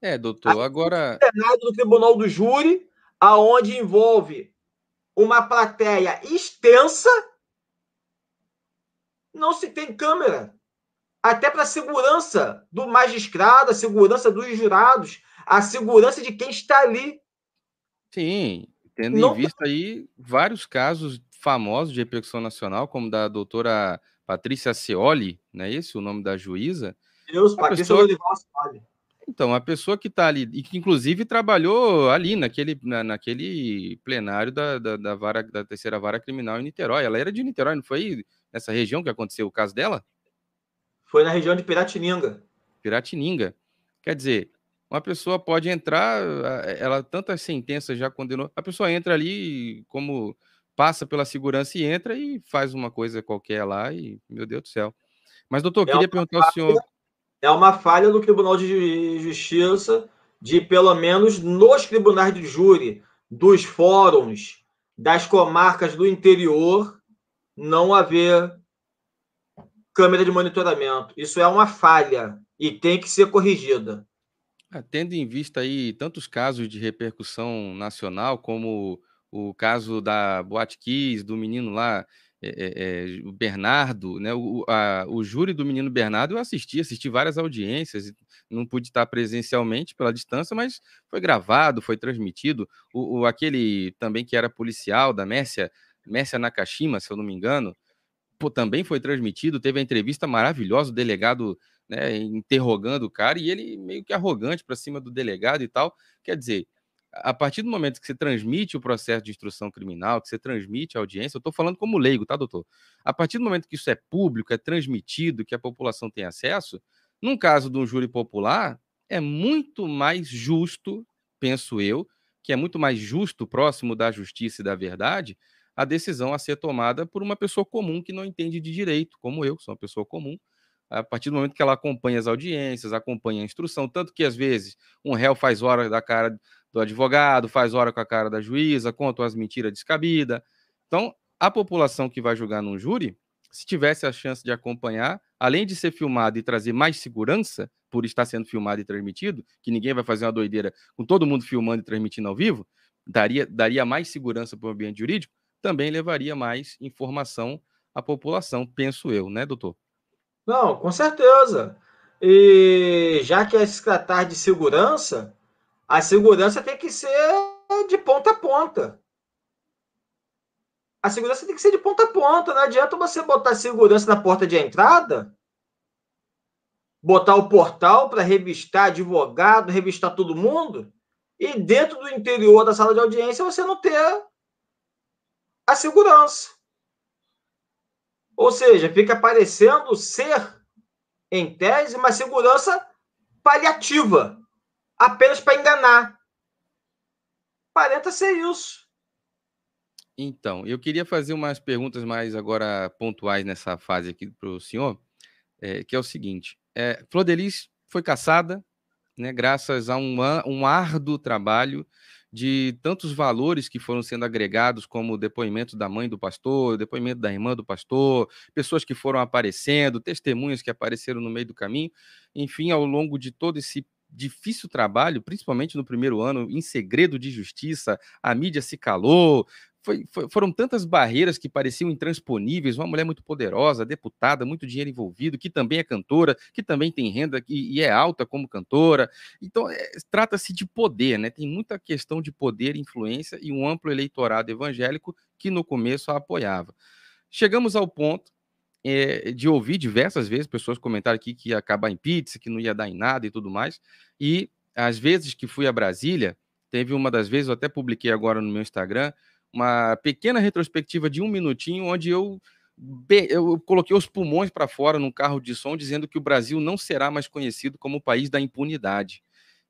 É, doutor, agora. Senado do Tribunal do Júri, aonde envolve uma plateia extensa não se tem câmera. Até para a segurança do magistrado, a segurança dos jurados, a segurança de quem está ali. Sim, tendo não... em vista aí vários casos famosos de repercussão nacional, como da doutora Patrícia Cioli, não é esse o nome da juíza? Deus, Patrícia pessoa... Então, a pessoa que está ali, e que inclusive trabalhou ali naquele, na, naquele plenário da, da, da, vara, da terceira vara criminal em Niterói. Ela era de Niterói, não foi nessa região que aconteceu o caso dela? Foi na região de Piratininga. Piratininga. Quer dizer, uma pessoa pode entrar, ela tantas sentenças já condenou, a pessoa entra ali como passa pela segurança e entra e faz uma coisa qualquer lá e, meu Deus do céu. Mas, doutor, é queria perguntar falha, ao senhor. É uma falha do Tribunal de Justiça de, pelo menos nos tribunais de júri, dos fóruns, das comarcas do interior, não haver câmera de monitoramento. Isso é uma falha e tem que ser corrigida. Ah, tendo em vista aí tantos casos de repercussão nacional, como o caso da Boate Kiss, do menino lá, é, é, o Bernardo, né? O, a, o júri do menino Bernardo eu assisti, assisti várias audiências, não pude estar presencialmente pela distância, mas foi gravado, foi transmitido. O, o aquele também que era policial da Mércia, Mércia Nakashima, se eu não me engano, pô, também foi transmitido. Teve a entrevista maravilhosa, o delegado né, interrogando o cara e ele meio que arrogante para cima do delegado e tal. Quer dizer, a partir do momento que você transmite o processo de instrução criminal, que você transmite a audiência, eu estou falando como leigo, tá, doutor? A partir do momento que isso é público, é transmitido, que a população tem acesso, num caso de um júri popular, é muito mais justo penso eu, que é muito mais justo, próximo da justiça e da verdade, a decisão a ser tomada por uma pessoa comum que não entende de direito, como eu, sou uma pessoa comum, a partir do momento que ela acompanha as audiências, acompanha a instrução, tanto que às vezes um réu faz hora da cara do advogado, faz hora com a cara da juíza, conta as mentiras descabidas. Então, a população que vai julgar num júri, se tivesse a chance de acompanhar, além de ser filmado e trazer mais segurança por estar sendo filmado e transmitido, que ninguém vai fazer uma doideira com todo mundo filmando e transmitindo ao vivo, daria, daria mais segurança para o ambiente jurídico, também levaria mais informação à população, penso eu, né, doutor? Não, com certeza. E já que é se tratar de segurança, a segurança tem que ser de ponta a ponta. A segurança tem que ser de ponta a ponta. Não adianta você botar segurança na porta de entrada, botar o portal para revistar advogado, revistar todo mundo, e dentro do interior da sala de audiência você não ter a segurança. Ou seja, fica parecendo ser, em tese, uma segurança paliativa, apenas para enganar. Parenta ser isso. Então, eu queria fazer umas perguntas mais agora pontuais nessa fase aqui para o senhor, é, que é o seguinte: é, Flor Delis foi caçada, né, graças a um, um árduo trabalho de tantos valores que foram sendo agregados, como o depoimento da mãe do pastor, o depoimento da irmã do pastor, pessoas que foram aparecendo, testemunhas que apareceram no meio do caminho, enfim, ao longo de todo esse difícil trabalho, principalmente no primeiro ano, em segredo de justiça, a mídia se calou, foi, foi, foram tantas barreiras que pareciam intransponíveis. Uma mulher muito poderosa, deputada, muito dinheiro envolvido, que também é cantora, que também tem renda e, e é alta como cantora. Então, é, trata-se de poder, né? Tem muita questão de poder, influência e um amplo eleitorado evangélico que no começo a apoiava. Chegamos ao ponto é, de ouvir diversas vezes pessoas comentar aqui que ia acabar em pizza, que não ia dar em nada e tudo mais. E às vezes que fui a Brasília, teve uma das vezes, eu até publiquei agora no meu Instagram, uma pequena retrospectiva de um minutinho, onde eu, eu coloquei os pulmões para fora num carro de som, dizendo que o Brasil não será mais conhecido como o país da impunidade.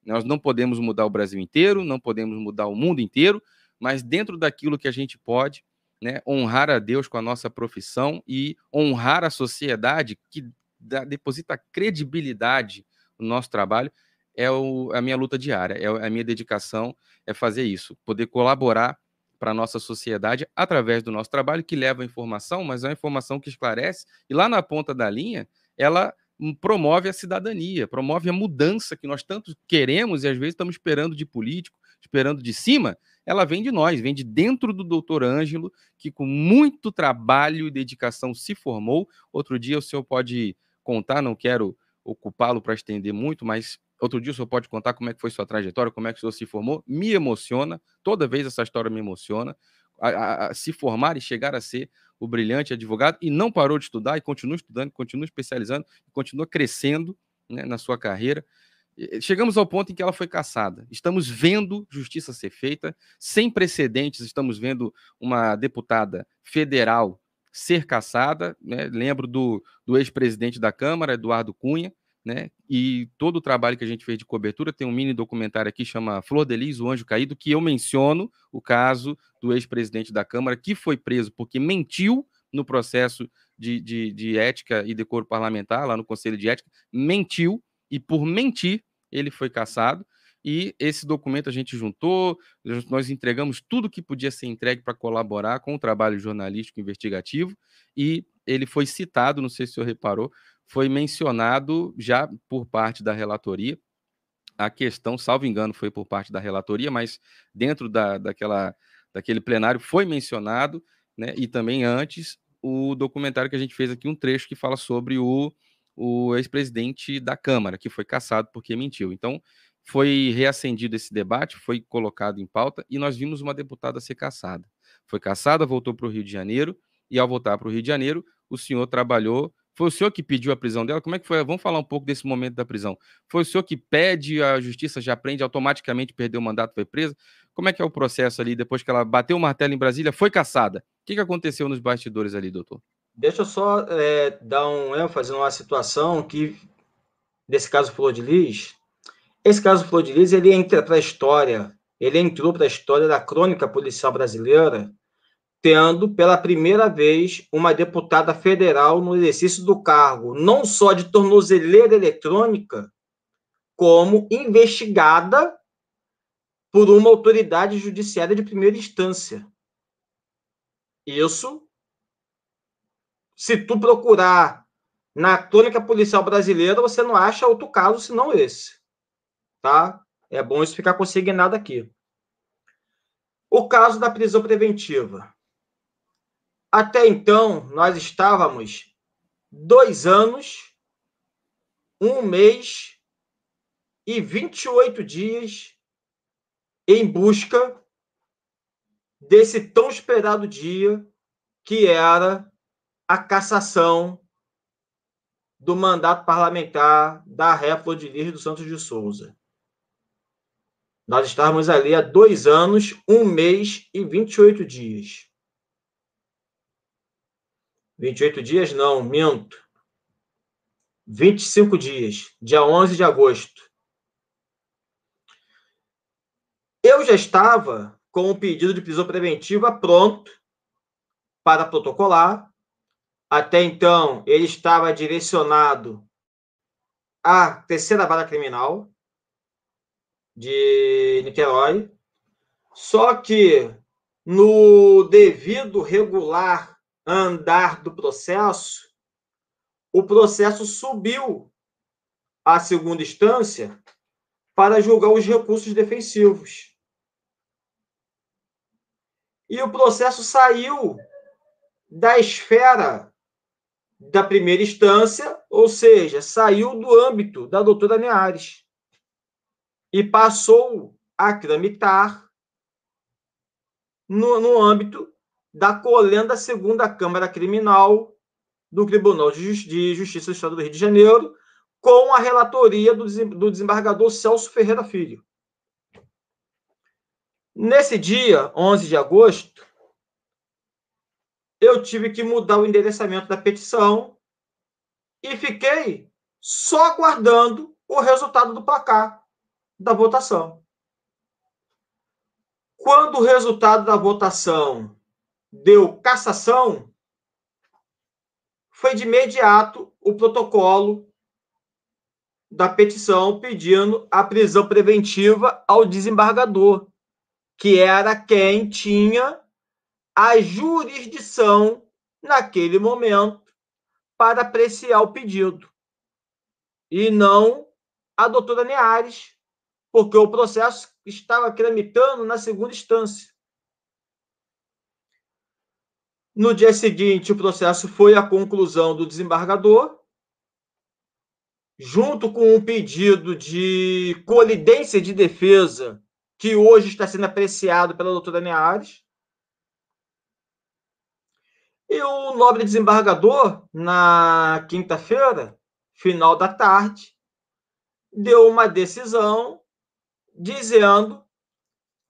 Nós não podemos mudar o Brasil inteiro, não podemos mudar o mundo inteiro, mas dentro daquilo que a gente pode, né, honrar a Deus com a nossa profissão e honrar a sociedade que dá, deposita credibilidade no nosso trabalho, é o, a minha luta diária, é a minha dedicação, é fazer isso, poder colaborar para a nossa sociedade através do nosso trabalho, que leva informação, mas é uma informação que esclarece, e lá na ponta da linha, ela hum, promove a cidadania, promove a mudança que nós tanto queremos e às vezes estamos esperando de político, esperando de cima, ela vem de nós, vem de dentro do doutor Ângelo, que com muito trabalho e dedicação se formou. Outro dia o senhor pode contar, não quero ocupá-lo para estender muito, mas Outro dia o senhor pode contar como é que foi sua trajetória, como é que o senhor se formou. Me emociona, toda vez essa história me emociona. A, a, a se formar e chegar a ser o brilhante advogado e não parou de estudar e continua estudando, continua especializando, continua crescendo né, na sua carreira. Chegamos ao ponto em que ela foi caçada. Estamos vendo justiça ser feita, sem precedentes. Estamos vendo uma deputada federal ser caçada. Né? Lembro do, do ex-presidente da Câmara, Eduardo Cunha, né? E todo o trabalho que a gente fez de cobertura tem um mini documentário aqui chama Flor de Lis, o Anjo Caído, que eu menciono o caso do ex-presidente da Câmara que foi preso porque mentiu no processo de, de, de, ética e decoro parlamentar, lá no Conselho de Ética, mentiu e por mentir ele foi caçado. E esse documento a gente juntou, nós entregamos tudo que podia ser entregue para colaborar com o trabalho jornalístico investigativo e ele foi citado, não sei se o senhor reparou, foi mencionado já por parte da relatoria. A questão, salvo engano, foi por parte da relatoria, mas dentro da, daquela, daquele plenário foi mencionado, né, e também antes, o documentário que a gente fez aqui, um trecho que fala sobre o, o ex-presidente da Câmara, que foi caçado porque mentiu. Então, foi reacendido esse debate, foi colocado em pauta, e nós vimos uma deputada ser caçada. Foi caçada, voltou para o Rio de Janeiro, e ao voltar para o Rio de Janeiro, o senhor trabalhou foi o senhor que pediu a prisão dela? Como é que foi? Vamos falar um pouco desse momento da prisão. Foi o senhor que pede, a justiça já prende, automaticamente perdeu o mandato, foi presa? Como é que é o processo ali, depois que ela bateu o martelo em Brasília, foi caçada? O que, que aconteceu nos bastidores ali, doutor? Deixa eu só é, dar um ênfase numa situação que, nesse caso Flor de Lis, Esse caso Flor de Lis, ele entra para a história, ele entrou para a história da crônica policial brasileira, tendo pela primeira vez uma deputada federal no exercício do cargo, não só de tornozeleira eletrônica, como investigada por uma autoridade judiciária de primeira instância. Isso, se tu procurar na crônica policial brasileira, você não acha outro caso senão esse. Tá? É bom isso ficar consignado aqui. O caso da prisão preventiva. Até então, nós estávamos dois anos, um mês e 28 dias em busca desse tão esperado dia que era a cassação do mandato parlamentar da Réflor de Lir dos Santos de Souza. Nós estávamos ali há dois anos, um mês e 28 dias. 28 dias não, minto. 25 dias, dia 11 de agosto. Eu já estava com o pedido de prisão preventiva pronto para protocolar. Até então, ele estava direcionado à terceira vara criminal de Niterói. Só que, no devido regular andar do processo, o processo subiu à segunda instância para julgar os recursos defensivos. E o processo saiu da esfera da primeira instância, ou seja, saiu do âmbito da doutora Neares e passou a tramitar no, no âmbito da colenda segunda Câmara Criminal do Tribunal de, Justiça do Estado do Rio de Janeiro, com a relatoria do, do desembargador Celso Ferreira Filho. Nesse dia, 11 de agosto, eu tive que mudar o endereçamento da petição e fiquei só aguardando o resultado do placar da votação. Quando o resultado da votação deu cassação, foi de imediato o protocolo da petição pedindo a prisão preventiva ao desembargador que era quem tinha a jurisdição naquele momento para apreciar o pedido. E não a doutora Neares, porque o processo estava tramitando na segunda instância. No dia seguinte, o processo foi à conclusão do desembargador, junto com um pedido de colidência de defesa que hoje está sendo apreciado pela doutora Neares. E o nobre desembargador, na quinta-feira, final da tarde, deu uma decisão dizendo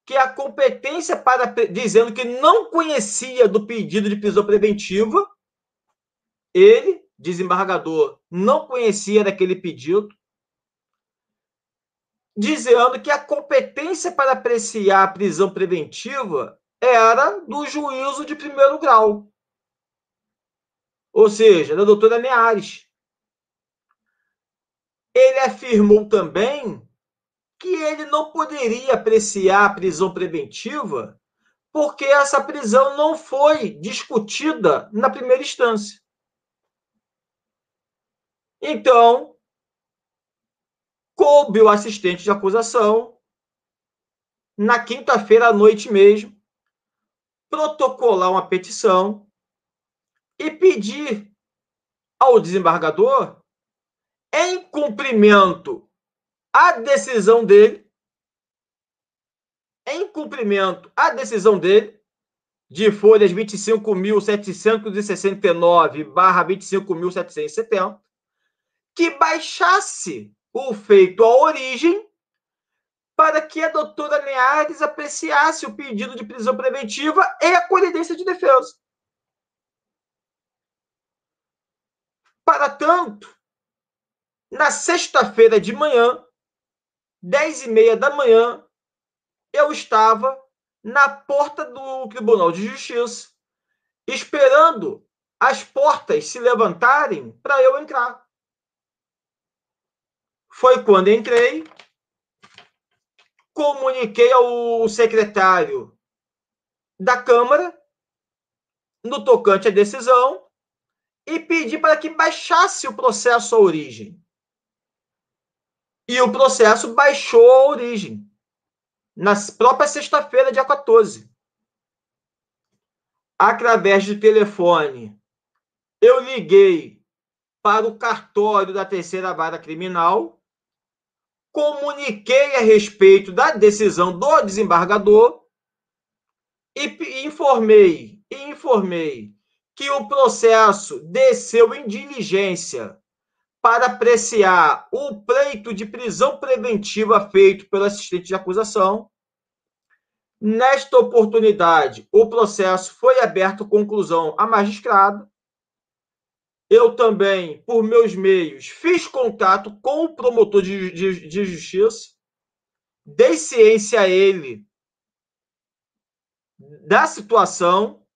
que a competência para dizendo que não conhecia do pedido de prisão preventiva, ele, desembargador, não conhecia daquele pedido, dizendo que a competência para apreciar a prisão preventiva era do juízo de primeiro grau. Ou seja, da doutora Neares. Ele afirmou também que ele não poderia apreciar a prisão preventiva porque essa prisão não foi discutida na primeira instância. Então, coube o assistente de acusação, na quinta-feira à noite mesmo, protocolar uma petição e pedir ao desembargador, em cumprimento à decisão dele, em cumprimento à decisão dele, de folhas 25.769 barra 25.770, que baixasse o feito à origem para que a doutora Neares apreciasse o pedido de prisão preventiva e a colidência de defesa. Para tanto, na sexta-feira de manhã, 10 e meia da manhã, eu estava na porta do Tribunal de Justiça, esperando as portas se levantarem para eu entrar. Foi quando entrei, comuniquei ao secretário da Câmara no tocante à decisão e pedi para que baixasse o processo à origem. E o processo baixou a origem na própria sexta-feira, dia 14. Através de telefone, eu liguei para o cartório da terceira vara criminal, comuniquei a respeito da decisão do desembargador e informei, informei que o processo desceu em diligência para apreciar o pleito de prisão preventiva feito pelo assistente de acusação. Nesta oportunidade, o processo foi aberto conclusão a magistrado. Eu também, por meus meios, fiz contato com o promotor de, de, de justiça, dei ciência a ele da situação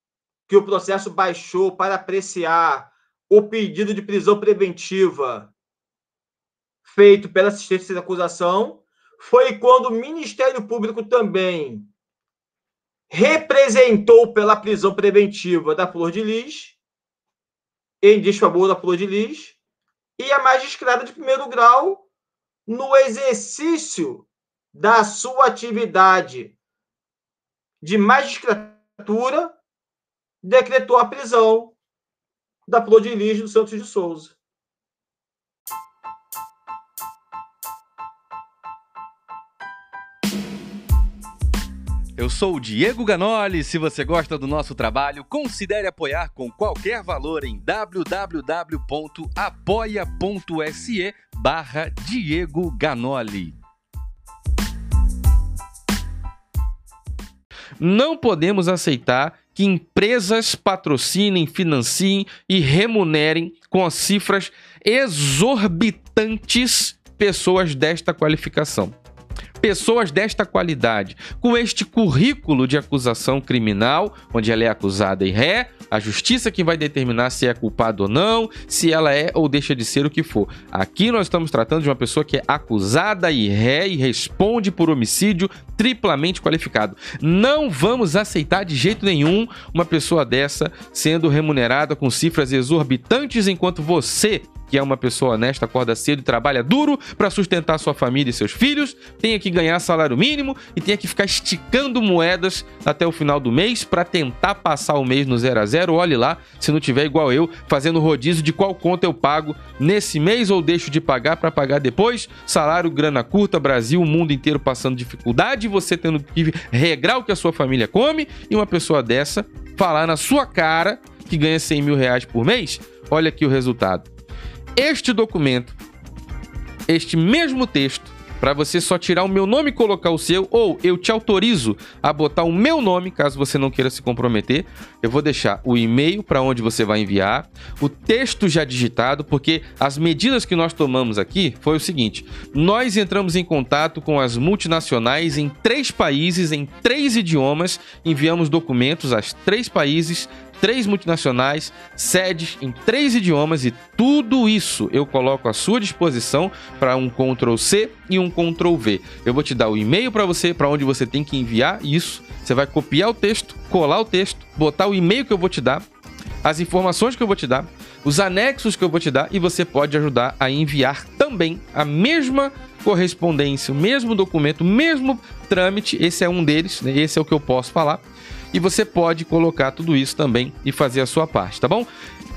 que o processo baixou para apreciar o pedido de prisão preventiva feito pela assistência de acusação foi quando o Ministério Público também representou pela prisão preventiva da Flor de Lis, em desfavor da Flor de Lis, e a magistrada de primeiro grau, no exercício da sua atividade de magistratura, decretou a prisão da Flor de Lis do Santos de Souza. Eu sou o Diego Ganoli. Se você gosta do nosso trabalho, considere apoiar com qualquer valor em www.apoia.se barra Diego Ganoli. Não podemos aceitar que empresas patrocinem, financiem e remunerem com cifras exorbitantes pessoas desta qualificação pessoas desta qualidade, com este currículo de acusação criminal, onde ela é acusada e ré, a justiça que vai determinar se é culpado ou não, se ela é ou deixa de ser o que for. Aqui nós estamos tratando de uma pessoa que é acusada e ré e responde por homicídio triplamente qualificado. Não vamos aceitar de jeito nenhum uma pessoa dessa sendo remunerada com cifras exorbitantes enquanto você que é uma pessoa honesta, acorda cedo e trabalha duro para sustentar sua família e seus filhos, tenha que ganhar salário mínimo e tenha que ficar esticando moedas até o final do mês para tentar passar o mês no zero a zero. Olhe lá, se não tiver igual eu, fazendo rodízio de qual conta eu pago nesse mês ou deixo de pagar para pagar depois. Salário, grana curta, Brasil, o mundo inteiro passando dificuldade, você tendo que regrar o que a sua família come e uma pessoa dessa falar na sua cara que ganha 100 mil reais por mês. Olha aqui o resultado este documento, este mesmo texto, para você só tirar o meu nome e colocar o seu, ou eu te autorizo a botar o meu nome, caso você não queira se comprometer. Eu vou deixar o e-mail para onde você vai enviar, o texto já digitado, porque as medidas que nós tomamos aqui foi o seguinte: nós entramos em contato com as multinacionais em três países, em três idiomas, enviamos documentos a três países três multinacionais, sedes em três idiomas e tudo isso eu coloco à sua disposição para um Ctrl C e um Ctrl V. Eu vou te dar o e-mail para você, para onde você tem que enviar isso. Você vai copiar o texto, colar o texto, botar o e-mail que eu vou te dar, as informações que eu vou te dar, os anexos que eu vou te dar e você pode ajudar a enviar também a mesma correspondência, o mesmo documento, o mesmo trâmite. Esse é um deles, né? esse é o que eu posso falar e você pode colocar tudo isso também e fazer a sua parte, tá bom?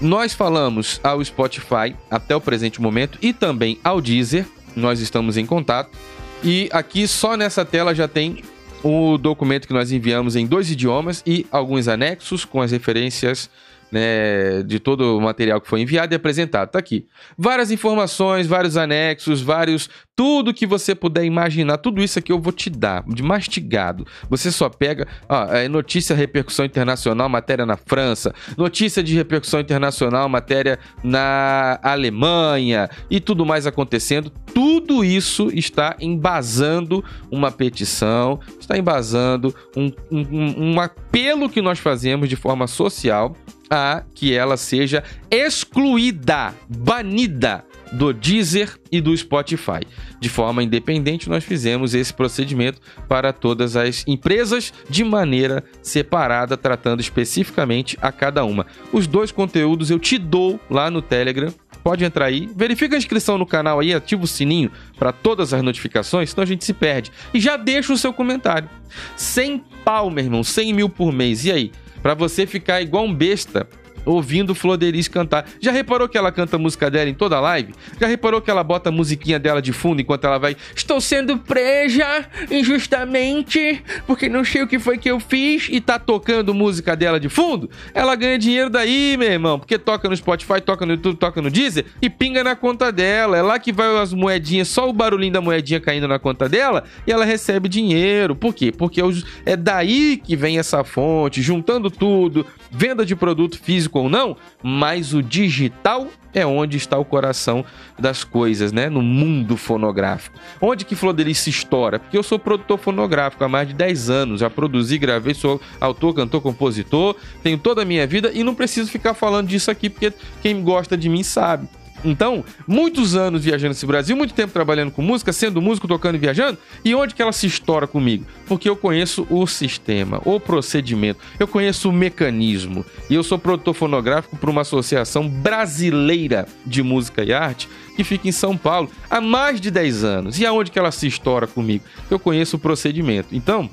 Nós falamos ao Spotify até o presente momento e também ao Deezer, nós estamos em contato. E aqui só nessa tela já tem o documento que nós enviamos em dois idiomas e alguns anexos com as referências né, de todo o material que foi enviado e apresentado. Tá aqui. Várias informações, vários anexos, vários tudo que você puder imaginar, tudo isso aqui eu vou te dar, de mastigado. Você só pega ó, é notícia repercussão internacional, matéria na França, notícia de repercussão internacional, matéria na Alemanha e tudo mais acontecendo. Tudo isso está embasando uma petição, está embasando um, um, um apelo que nós fazemos de forma social a que ela seja excluída, banida do Deezer e do Spotify. De forma independente, nós fizemos esse procedimento para todas as empresas de maneira separada, tratando especificamente a cada uma. Os dois conteúdos eu te dou lá no Telegram. Pode entrar aí, verifica a inscrição no canal aí, ativa o sininho para todas as notificações, senão a gente se perde. E já deixa o seu comentário. 100 pau, meu irmão, 100 mil por mês. E aí? Para você ficar igual um besta ouvindo Flor Delis cantar. Já reparou que ela canta a música dela em toda a live? Já reparou que ela bota a musiquinha dela de fundo enquanto ela vai Estou sendo presa injustamente porque não sei o que foi que eu fiz e tá tocando música dela de fundo? Ela ganha dinheiro daí, meu irmão, porque toca no Spotify, toca no YouTube, toca no Deezer e pinga na conta dela. É lá que vai as moedinhas, só o barulhinho da moedinha caindo na conta dela e ela recebe dinheiro. Por quê? Porque é daí que vem essa fonte, juntando tudo, venda de produto físico ou não, mas o digital é onde está o coração das coisas, né? No mundo fonográfico. Onde que Flor se estoura? Porque eu sou produtor fonográfico há mais de 10 anos, já produzi, gravei, sou autor, cantor, compositor, tenho toda a minha vida e não preciso ficar falando disso aqui porque quem gosta de mim sabe. Então, muitos anos viajando esse Brasil, muito tempo trabalhando com música, sendo músico, tocando e viajando. E onde que ela se estoura comigo? Porque eu conheço o sistema, o procedimento, eu conheço o mecanismo. E eu sou produtor fonográfico para uma associação brasileira de música e arte que fica em São Paulo há mais de 10 anos. E aonde que ela se estoura comigo? Eu conheço o procedimento. Então,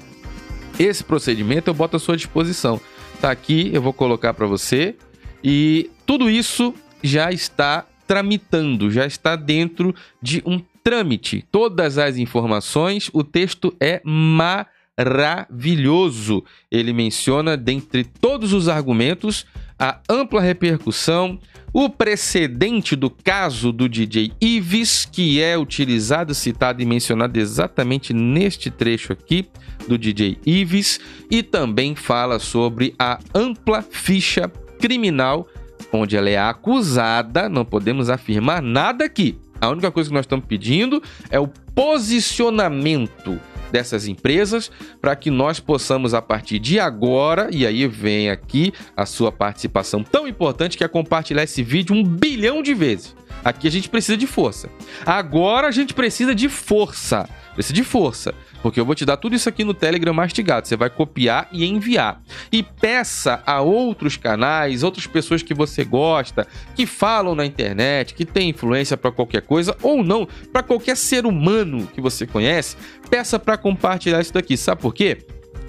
esse procedimento eu boto à sua disposição. Tá aqui, eu vou colocar para você. E tudo isso já está tramitando, já está dentro de um trâmite. Todas as informações, o texto é maravilhoso. Ele menciona, dentre todos os argumentos, a ampla repercussão, o precedente do caso do DJ Ives, que é utilizado, citado e mencionado exatamente neste trecho aqui do DJ Ives, e também fala sobre a ampla ficha criminal onde ela é acusada, não podemos afirmar nada aqui. A única coisa que nós estamos pedindo é o posicionamento dessas empresas para que nós possamos a partir de agora e aí vem aqui a sua participação tão importante que é compartilhar esse vídeo um bilhão de vezes. Aqui a gente precisa de força. Agora a gente precisa de força. De força. Porque eu vou te dar tudo isso aqui no Telegram mastigado. Você vai copiar e enviar. E peça a outros canais, outras pessoas que você gosta, que falam na internet, que tem influência para qualquer coisa ou não, para qualquer ser humano que você conhece, peça para compartilhar isso daqui. Sabe por quê?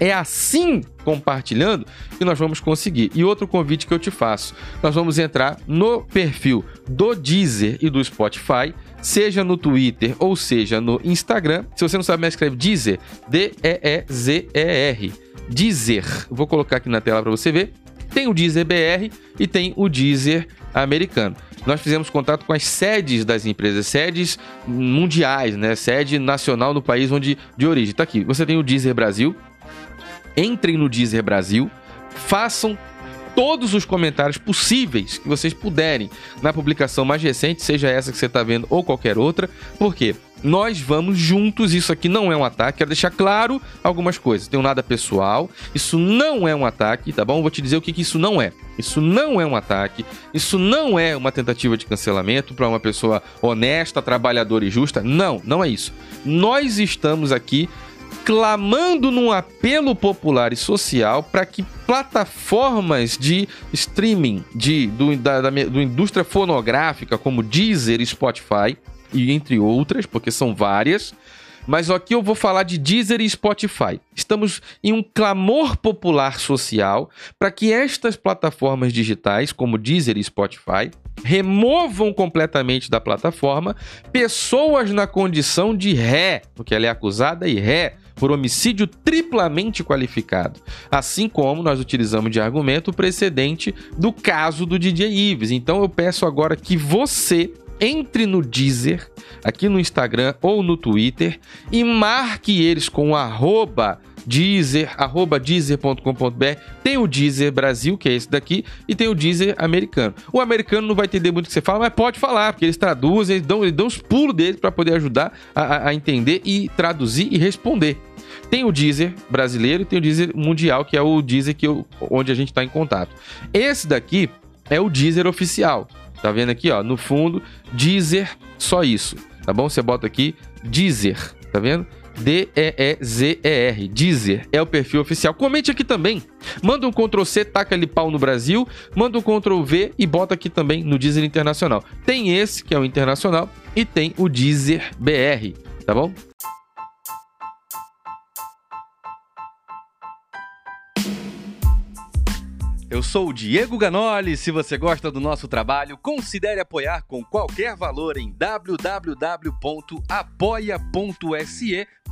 É assim, compartilhando, que nós vamos conseguir. E outro convite que eu te faço: nós vamos entrar no perfil do Deezer e do Spotify seja no Twitter ou seja no Instagram. Se você não sabe mais, escreve Deezer, D-E-E-Z-E-R. Deezer. Vou colocar aqui na tela para você ver. Tem o Deezer BR e tem o Deezer americano. Nós fizemos contato com as sedes das empresas, sedes mundiais, né? Sede nacional no país onde de origem. Tá aqui. Você tem o Deezer Brasil. Entrem no Deezer Brasil, façam todos os comentários possíveis que vocês puderem na publicação mais recente, seja essa que você está vendo ou qualquer outra, porque nós vamos juntos. Isso aqui não é um ataque. Quero deixar claro algumas coisas. Um nada pessoal. Isso não é um ataque, tá bom? Vou te dizer o que, que isso não é. Isso não é um ataque. Isso não é uma tentativa de cancelamento para uma pessoa honesta, trabalhadora e justa. Não, não é isso. Nós estamos aqui clamando num apelo popular e social para que plataformas de streaming de, do, da, da, do indústria fonográfica, como Deezer e Spotify, e entre outras, porque são várias, mas aqui eu vou falar de Deezer e Spotify. Estamos em um clamor popular social para que estas plataformas digitais, como Deezer e Spotify, removam completamente da plataforma pessoas na condição de ré, porque ela é acusada e ré por homicídio triplamente qualificado, assim como nós utilizamos de argumento o precedente do caso do DJ Ives. Então eu peço agora que você entre no Deezer, aqui no Instagram ou no Twitter, e marque eles com arroba Deezer, arroba deezer.com.br. Tem o Deezer Brasil, que é esse daqui, e tem o Deezer americano. O americano não vai entender muito o que você fala, mas pode falar, porque eles traduzem, eles dão, eles dão os pulos deles para poder ajudar a, a entender e traduzir e responder. Tem o Deezer brasileiro e tem o Deezer mundial, que é o Deezer que eu, onde a gente está em contato. Esse daqui é o Deezer oficial. Tá vendo aqui, ó, no fundo, Deezer, só isso, tá bom? Você bota aqui Deezer, tá vendo? D-E-E-Z-E-R, Deezer, é o perfil oficial. Comente aqui também. Manda um Ctrl C, taca ali pau no Brasil, manda um Ctrl V e bota aqui também no Deezer Internacional. Tem esse, que é o Internacional, e tem o Deezer BR, tá bom? Eu sou o Diego Ganoli. Se você gosta do nosso trabalho, considere apoiar com qualquer valor em www.apoia.se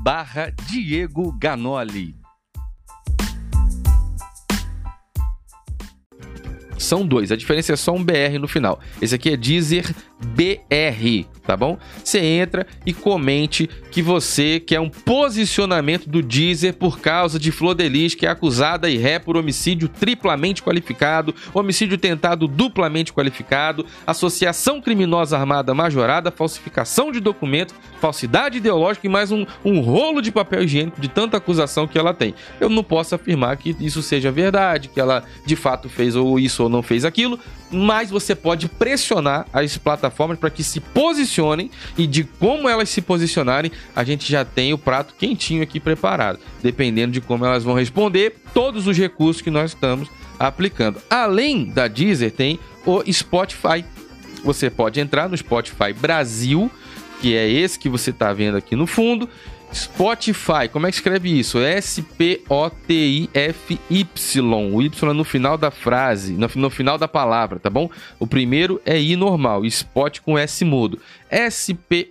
barra Diego Ganoli. São dois, a diferença é só um BR no final. Esse aqui é Deezer BR, tá bom? Você entra e comente que você quer um posicionamento do Deezer por causa de Flor Delis, que é acusada e ré por homicídio triplamente qualificado, homicídio tentado duplamente qualificado, associação criminosa armada majorada, falsificação de documento, falsidade ideológica e mais um, um rolo de papel higiênico de tanta acusação que ela tem. Eu não posso afirmar que isso seja verdade, que ela de fato fez ou isso ou não fez aquilo, mas você pode pressionar as plataformas para que se posicionem e de como elas se posicionarem, a gente já tem o prato quentinho aqui preparado. Dependendo de como elas vão responder, todos os recursos que nós estamos aplicando. Além da Deezer, tem o Spotify. Você pode entrar no Spotify Brasil, que é esse que você está vendo aqui no fundo, Spotify, como é que escreve isso? S-P-O-T-I-F-Y. O Y no final da frase, no, no, final da palavra, tá bom? O primeiro é I normal, Spot com S mudo. S-P-O-T-I-F-Y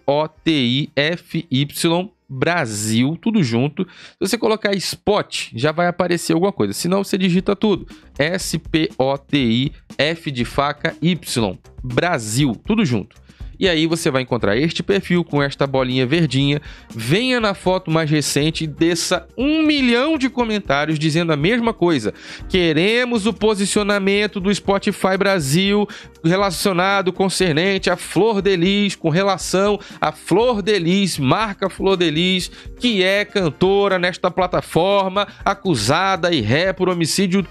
Brasil, tudo junto. Se você colocar Spot, já vai aparecer alguma coisa. Se não, você digita tudo. S-P-O-T-I, F de faca, Y. Brasil, tudo junto. E aí você vai encontrar este perfil com esta bolinha verdinha. Venha na foto mais recente e desça um milhão de comentários dizendo a mesma coisa. Queremos o posicionamento do Spotify Brasil relacionado concernente a Flor de Lis, com relação a Flor de Lis, marca Flor de Lis, que é cantora nesta plataforma, acusada e ré por homicídio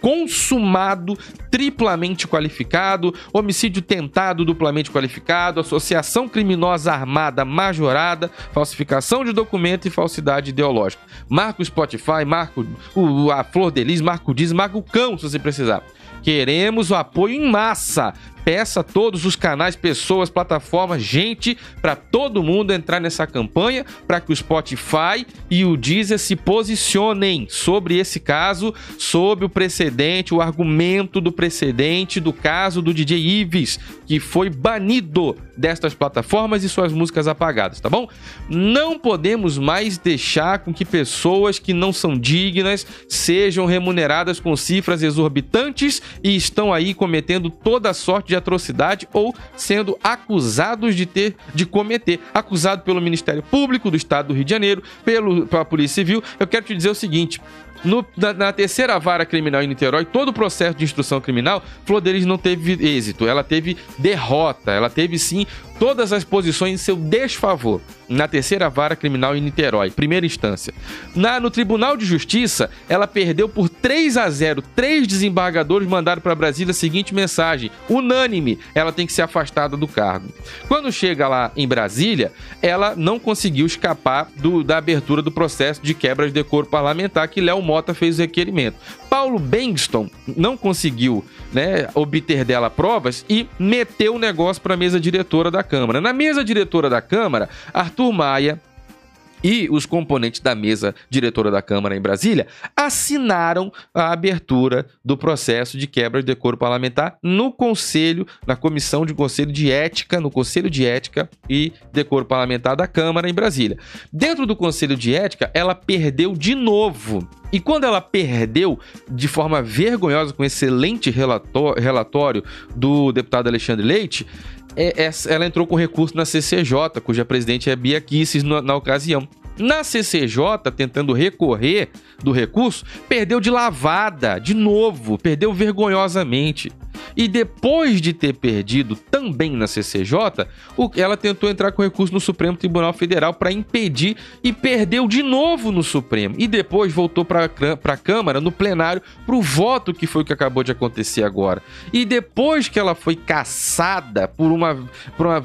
consumado, triplamente qualificado, homicídio tentado, duplamente qualificado, associação criminosa armada majorada, falsificação de documento e falsidade ideológica. Marca o Spotify, marca o, a Flor Delis, marca o Diz, marca o Cão, se você precisar. Queremos o apoio em massa peça a todos os canais, pessoas, plataformas, gente, para todo mundo entrar nessa campanha, para que o Spotify e o Deezer se posicionem sobre esse caso, sobre o precedente, o argumento do precedente do caso do DJ Ives, que foi banido destas plataformas e suas músicas apagadas, tá bom? Não podemos mais deixar com que pessoas que não são dignas sejam remuneradas com cifras exorbitantes e estão aí cometendo toda sorte de atrocidade ou sendo acusados de ter de cometer, acusado pelo Ministério Público do Estado do Rio de Janeiro, pelo, pela Polícia Civil. Eu quero te dizer o seguinte: no, na, na, terceira vara criminal em Niterói, todo o processo de instrução criminal, Flor deles não teve êxito, ela teve derrota, ela teve sim todas as posições em seu desfavor na terceira vara criminal em Niterói, primeira instância. Na, no Tribunal de Justiça, ela perdeu por 3 a 0. Três desembargadores mandaram para Brasília a seguinte mensagem: unânime, ela tem que ser afastada do cargo. Quando chega lá em Brasília, ela não conseguiu escapar do, da abertura do processo de quebra de decoro parlamentar que Léo Mota fez o requerimento. Paulo Bengston não conseguiu né, obter dela provas e meteu o negócio para a mesa diretora da Câmara. Na mesa diretora da Câmara, Arthur Maia e os componentes da mesa diretora da Câmara em Brasília assinaram a abertura do processo de quebra de decoro parlamentar no Conselho, na Comissão de Conselho de Ética, no Conselho de Ética e Decoro Parlamentar da Câmara em Brasília. Dentro do Conselho de Ética, ela perdeu de novo E quando ela perdeu de forma vergonhosa com excelente relatório do deputado Alexandre Leite, é, é, ela entrou com recurso na CCJ, cuja presidente é Bia Kisses na ocasião. Na CCJ, tentando recorrer do recurso, perdeu de lavada, de novo, perdeu vergonhosamente. E depois de ter perdido também na CCJ, ela tentou entrar com recurso no Supremo Tribunal Federal para impedir e perdeu de novo no Supremo. E depois voltou para a Câmara, no plenário, para o voto que foi o que acabou de acontecer agora. E depois que ela foi caçada por uma, por uma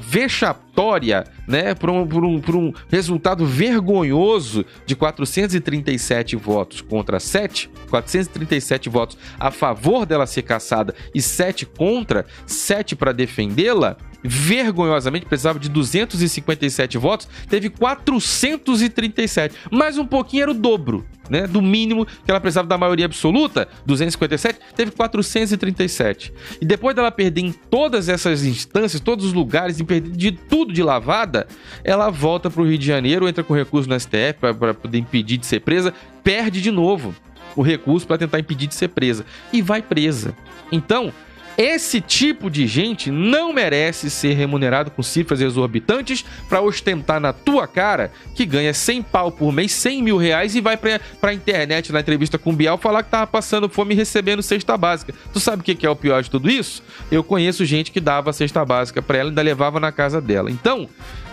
vexatória, né, por um, por, um, por um resultado vergonhoso de 437 votos contra 7, 437 votos a favor dela ser caçada e 7 7 contra, 7 para defendê-la, vergonhosamente precisava de 257 votos, teve 437. Mais um pouquinho era o dobro, né? Do mínimo que ela precisava da maioria absoluta, 257, teve 437. E depois dela perder em todas essas instâncias, todos os lugares, e perder de tudo de lavada, ela volta para o Rio de Janeiro, entra com recurso no STF para poder impedir de ser presa, perde de novo o recurso para tentar impedir de ser presa e vai presa. Então, esse tipo de gente não merece ser remunerado com cifras exorbitantes para ostentar na tua cara que ganha 100 pau por mês, 100 mil reais e vai pra, pra internet na entrevista com o Bial falar que tava passando fome e recebendo cesta básica. Tu sabe o que é o pior de tudo isso? Eu conheço gente que dava cesta básica para ela e ainda levava na casa dela. Então,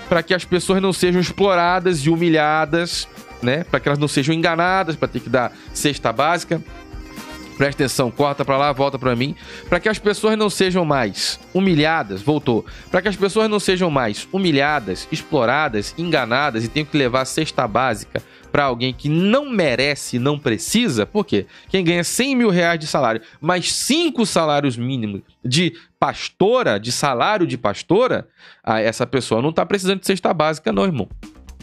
para que as pessoas não sejam exploradas e humilhadas, né? Para que elas não sejam enganadas para ter que dar cesta básica, presta atenção, corta para lá, volta para mim, para que as pessoas não sejam mais humilhadas, voltou, para que as pessoas não sejam mais humilhadas, exploradas, enganadas e tenham que levar a cesta básica para alguém que não merece, não precisa, por quê? Quem ganha 100 mil reais de salário, mais cinco salários mínimos de pastora, de salário de pastora, essa pessoa não está precisando de cesta básica, não, irmão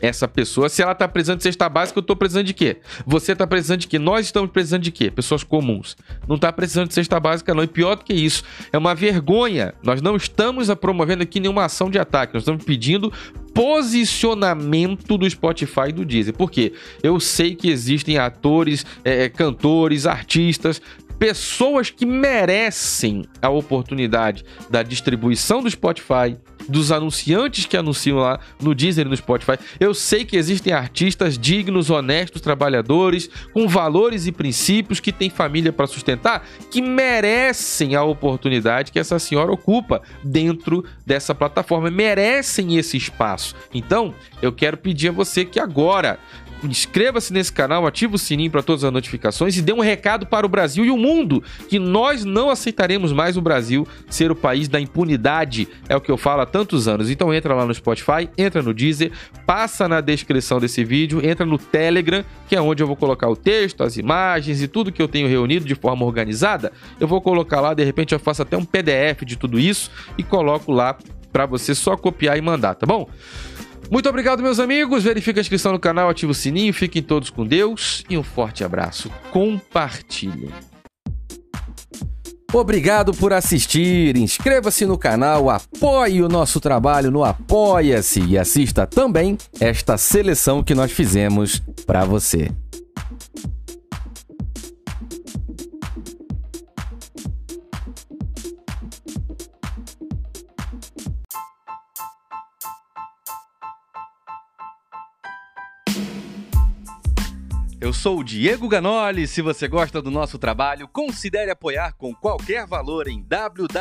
essa pessoa, se ela tá precisando de cesta básica, eu tô precisando de quê? Você tá precisando de quê? Nós estamos precisando de quê? Pessoas comuns. Não tá precisando de cesta básica, não. E pior do que isso, é uma vergonha. Nós não estamos promovendo aqui nenhuma ação de ataque. Nós estamos pedindo posicionamento do Spotify e do Deezer. Por quê? Eu sei que existem atores, é, cantores, artistas, pessoas que merecem a oportunidade da distribuição do Spotify, dos anunciantes que anunciam lá no Deezer e no Spotify. Eu sei que existem artistas dignos, honestos, trabalhadores, com valores e princípios, que têm família para sustentar, que merecem a oportunidade que essa senhora ocupa dentro dessa plataforma, merecem esse espaço. Então, eu quero pedir a você que agora inscreva-se nesse canal, ative o sininho para todas as notificações e dê um recado para o Brasil e o mundo que nós não aceitaremos mais o Brasil ser o país da impunidade, é o que eu falo há tantos anos. Então entra lá no Spotify, entra no Deezer, passa na descrição desse vídeo, entra no Telegram, que é onde eu vou colocar o texto, as imagens e tudo que eu tenho reunido de forma organizada. Eu vou colocar lá, de repente eu faço até um PDF de tudo isso e coloco lá para você só copiar e mandar, tá bom? Muito obrigado, meus amigos. Verifique a inscrição no canal, ative o sininho, fiquem todos com Deus e um forte abraço. Compartilhem. Obrigado por assistir. Inscreva-se no canal, apoie o nosso trabalho no Apoia-se e assista também esta seleção que nós fizemos para você. Eu sou o Diego Ganoli. Se você gosta do nosso trabalho, considere apoiar com qualquer valor em www.apoia.se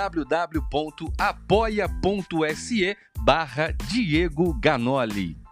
barra Diego Ganoli.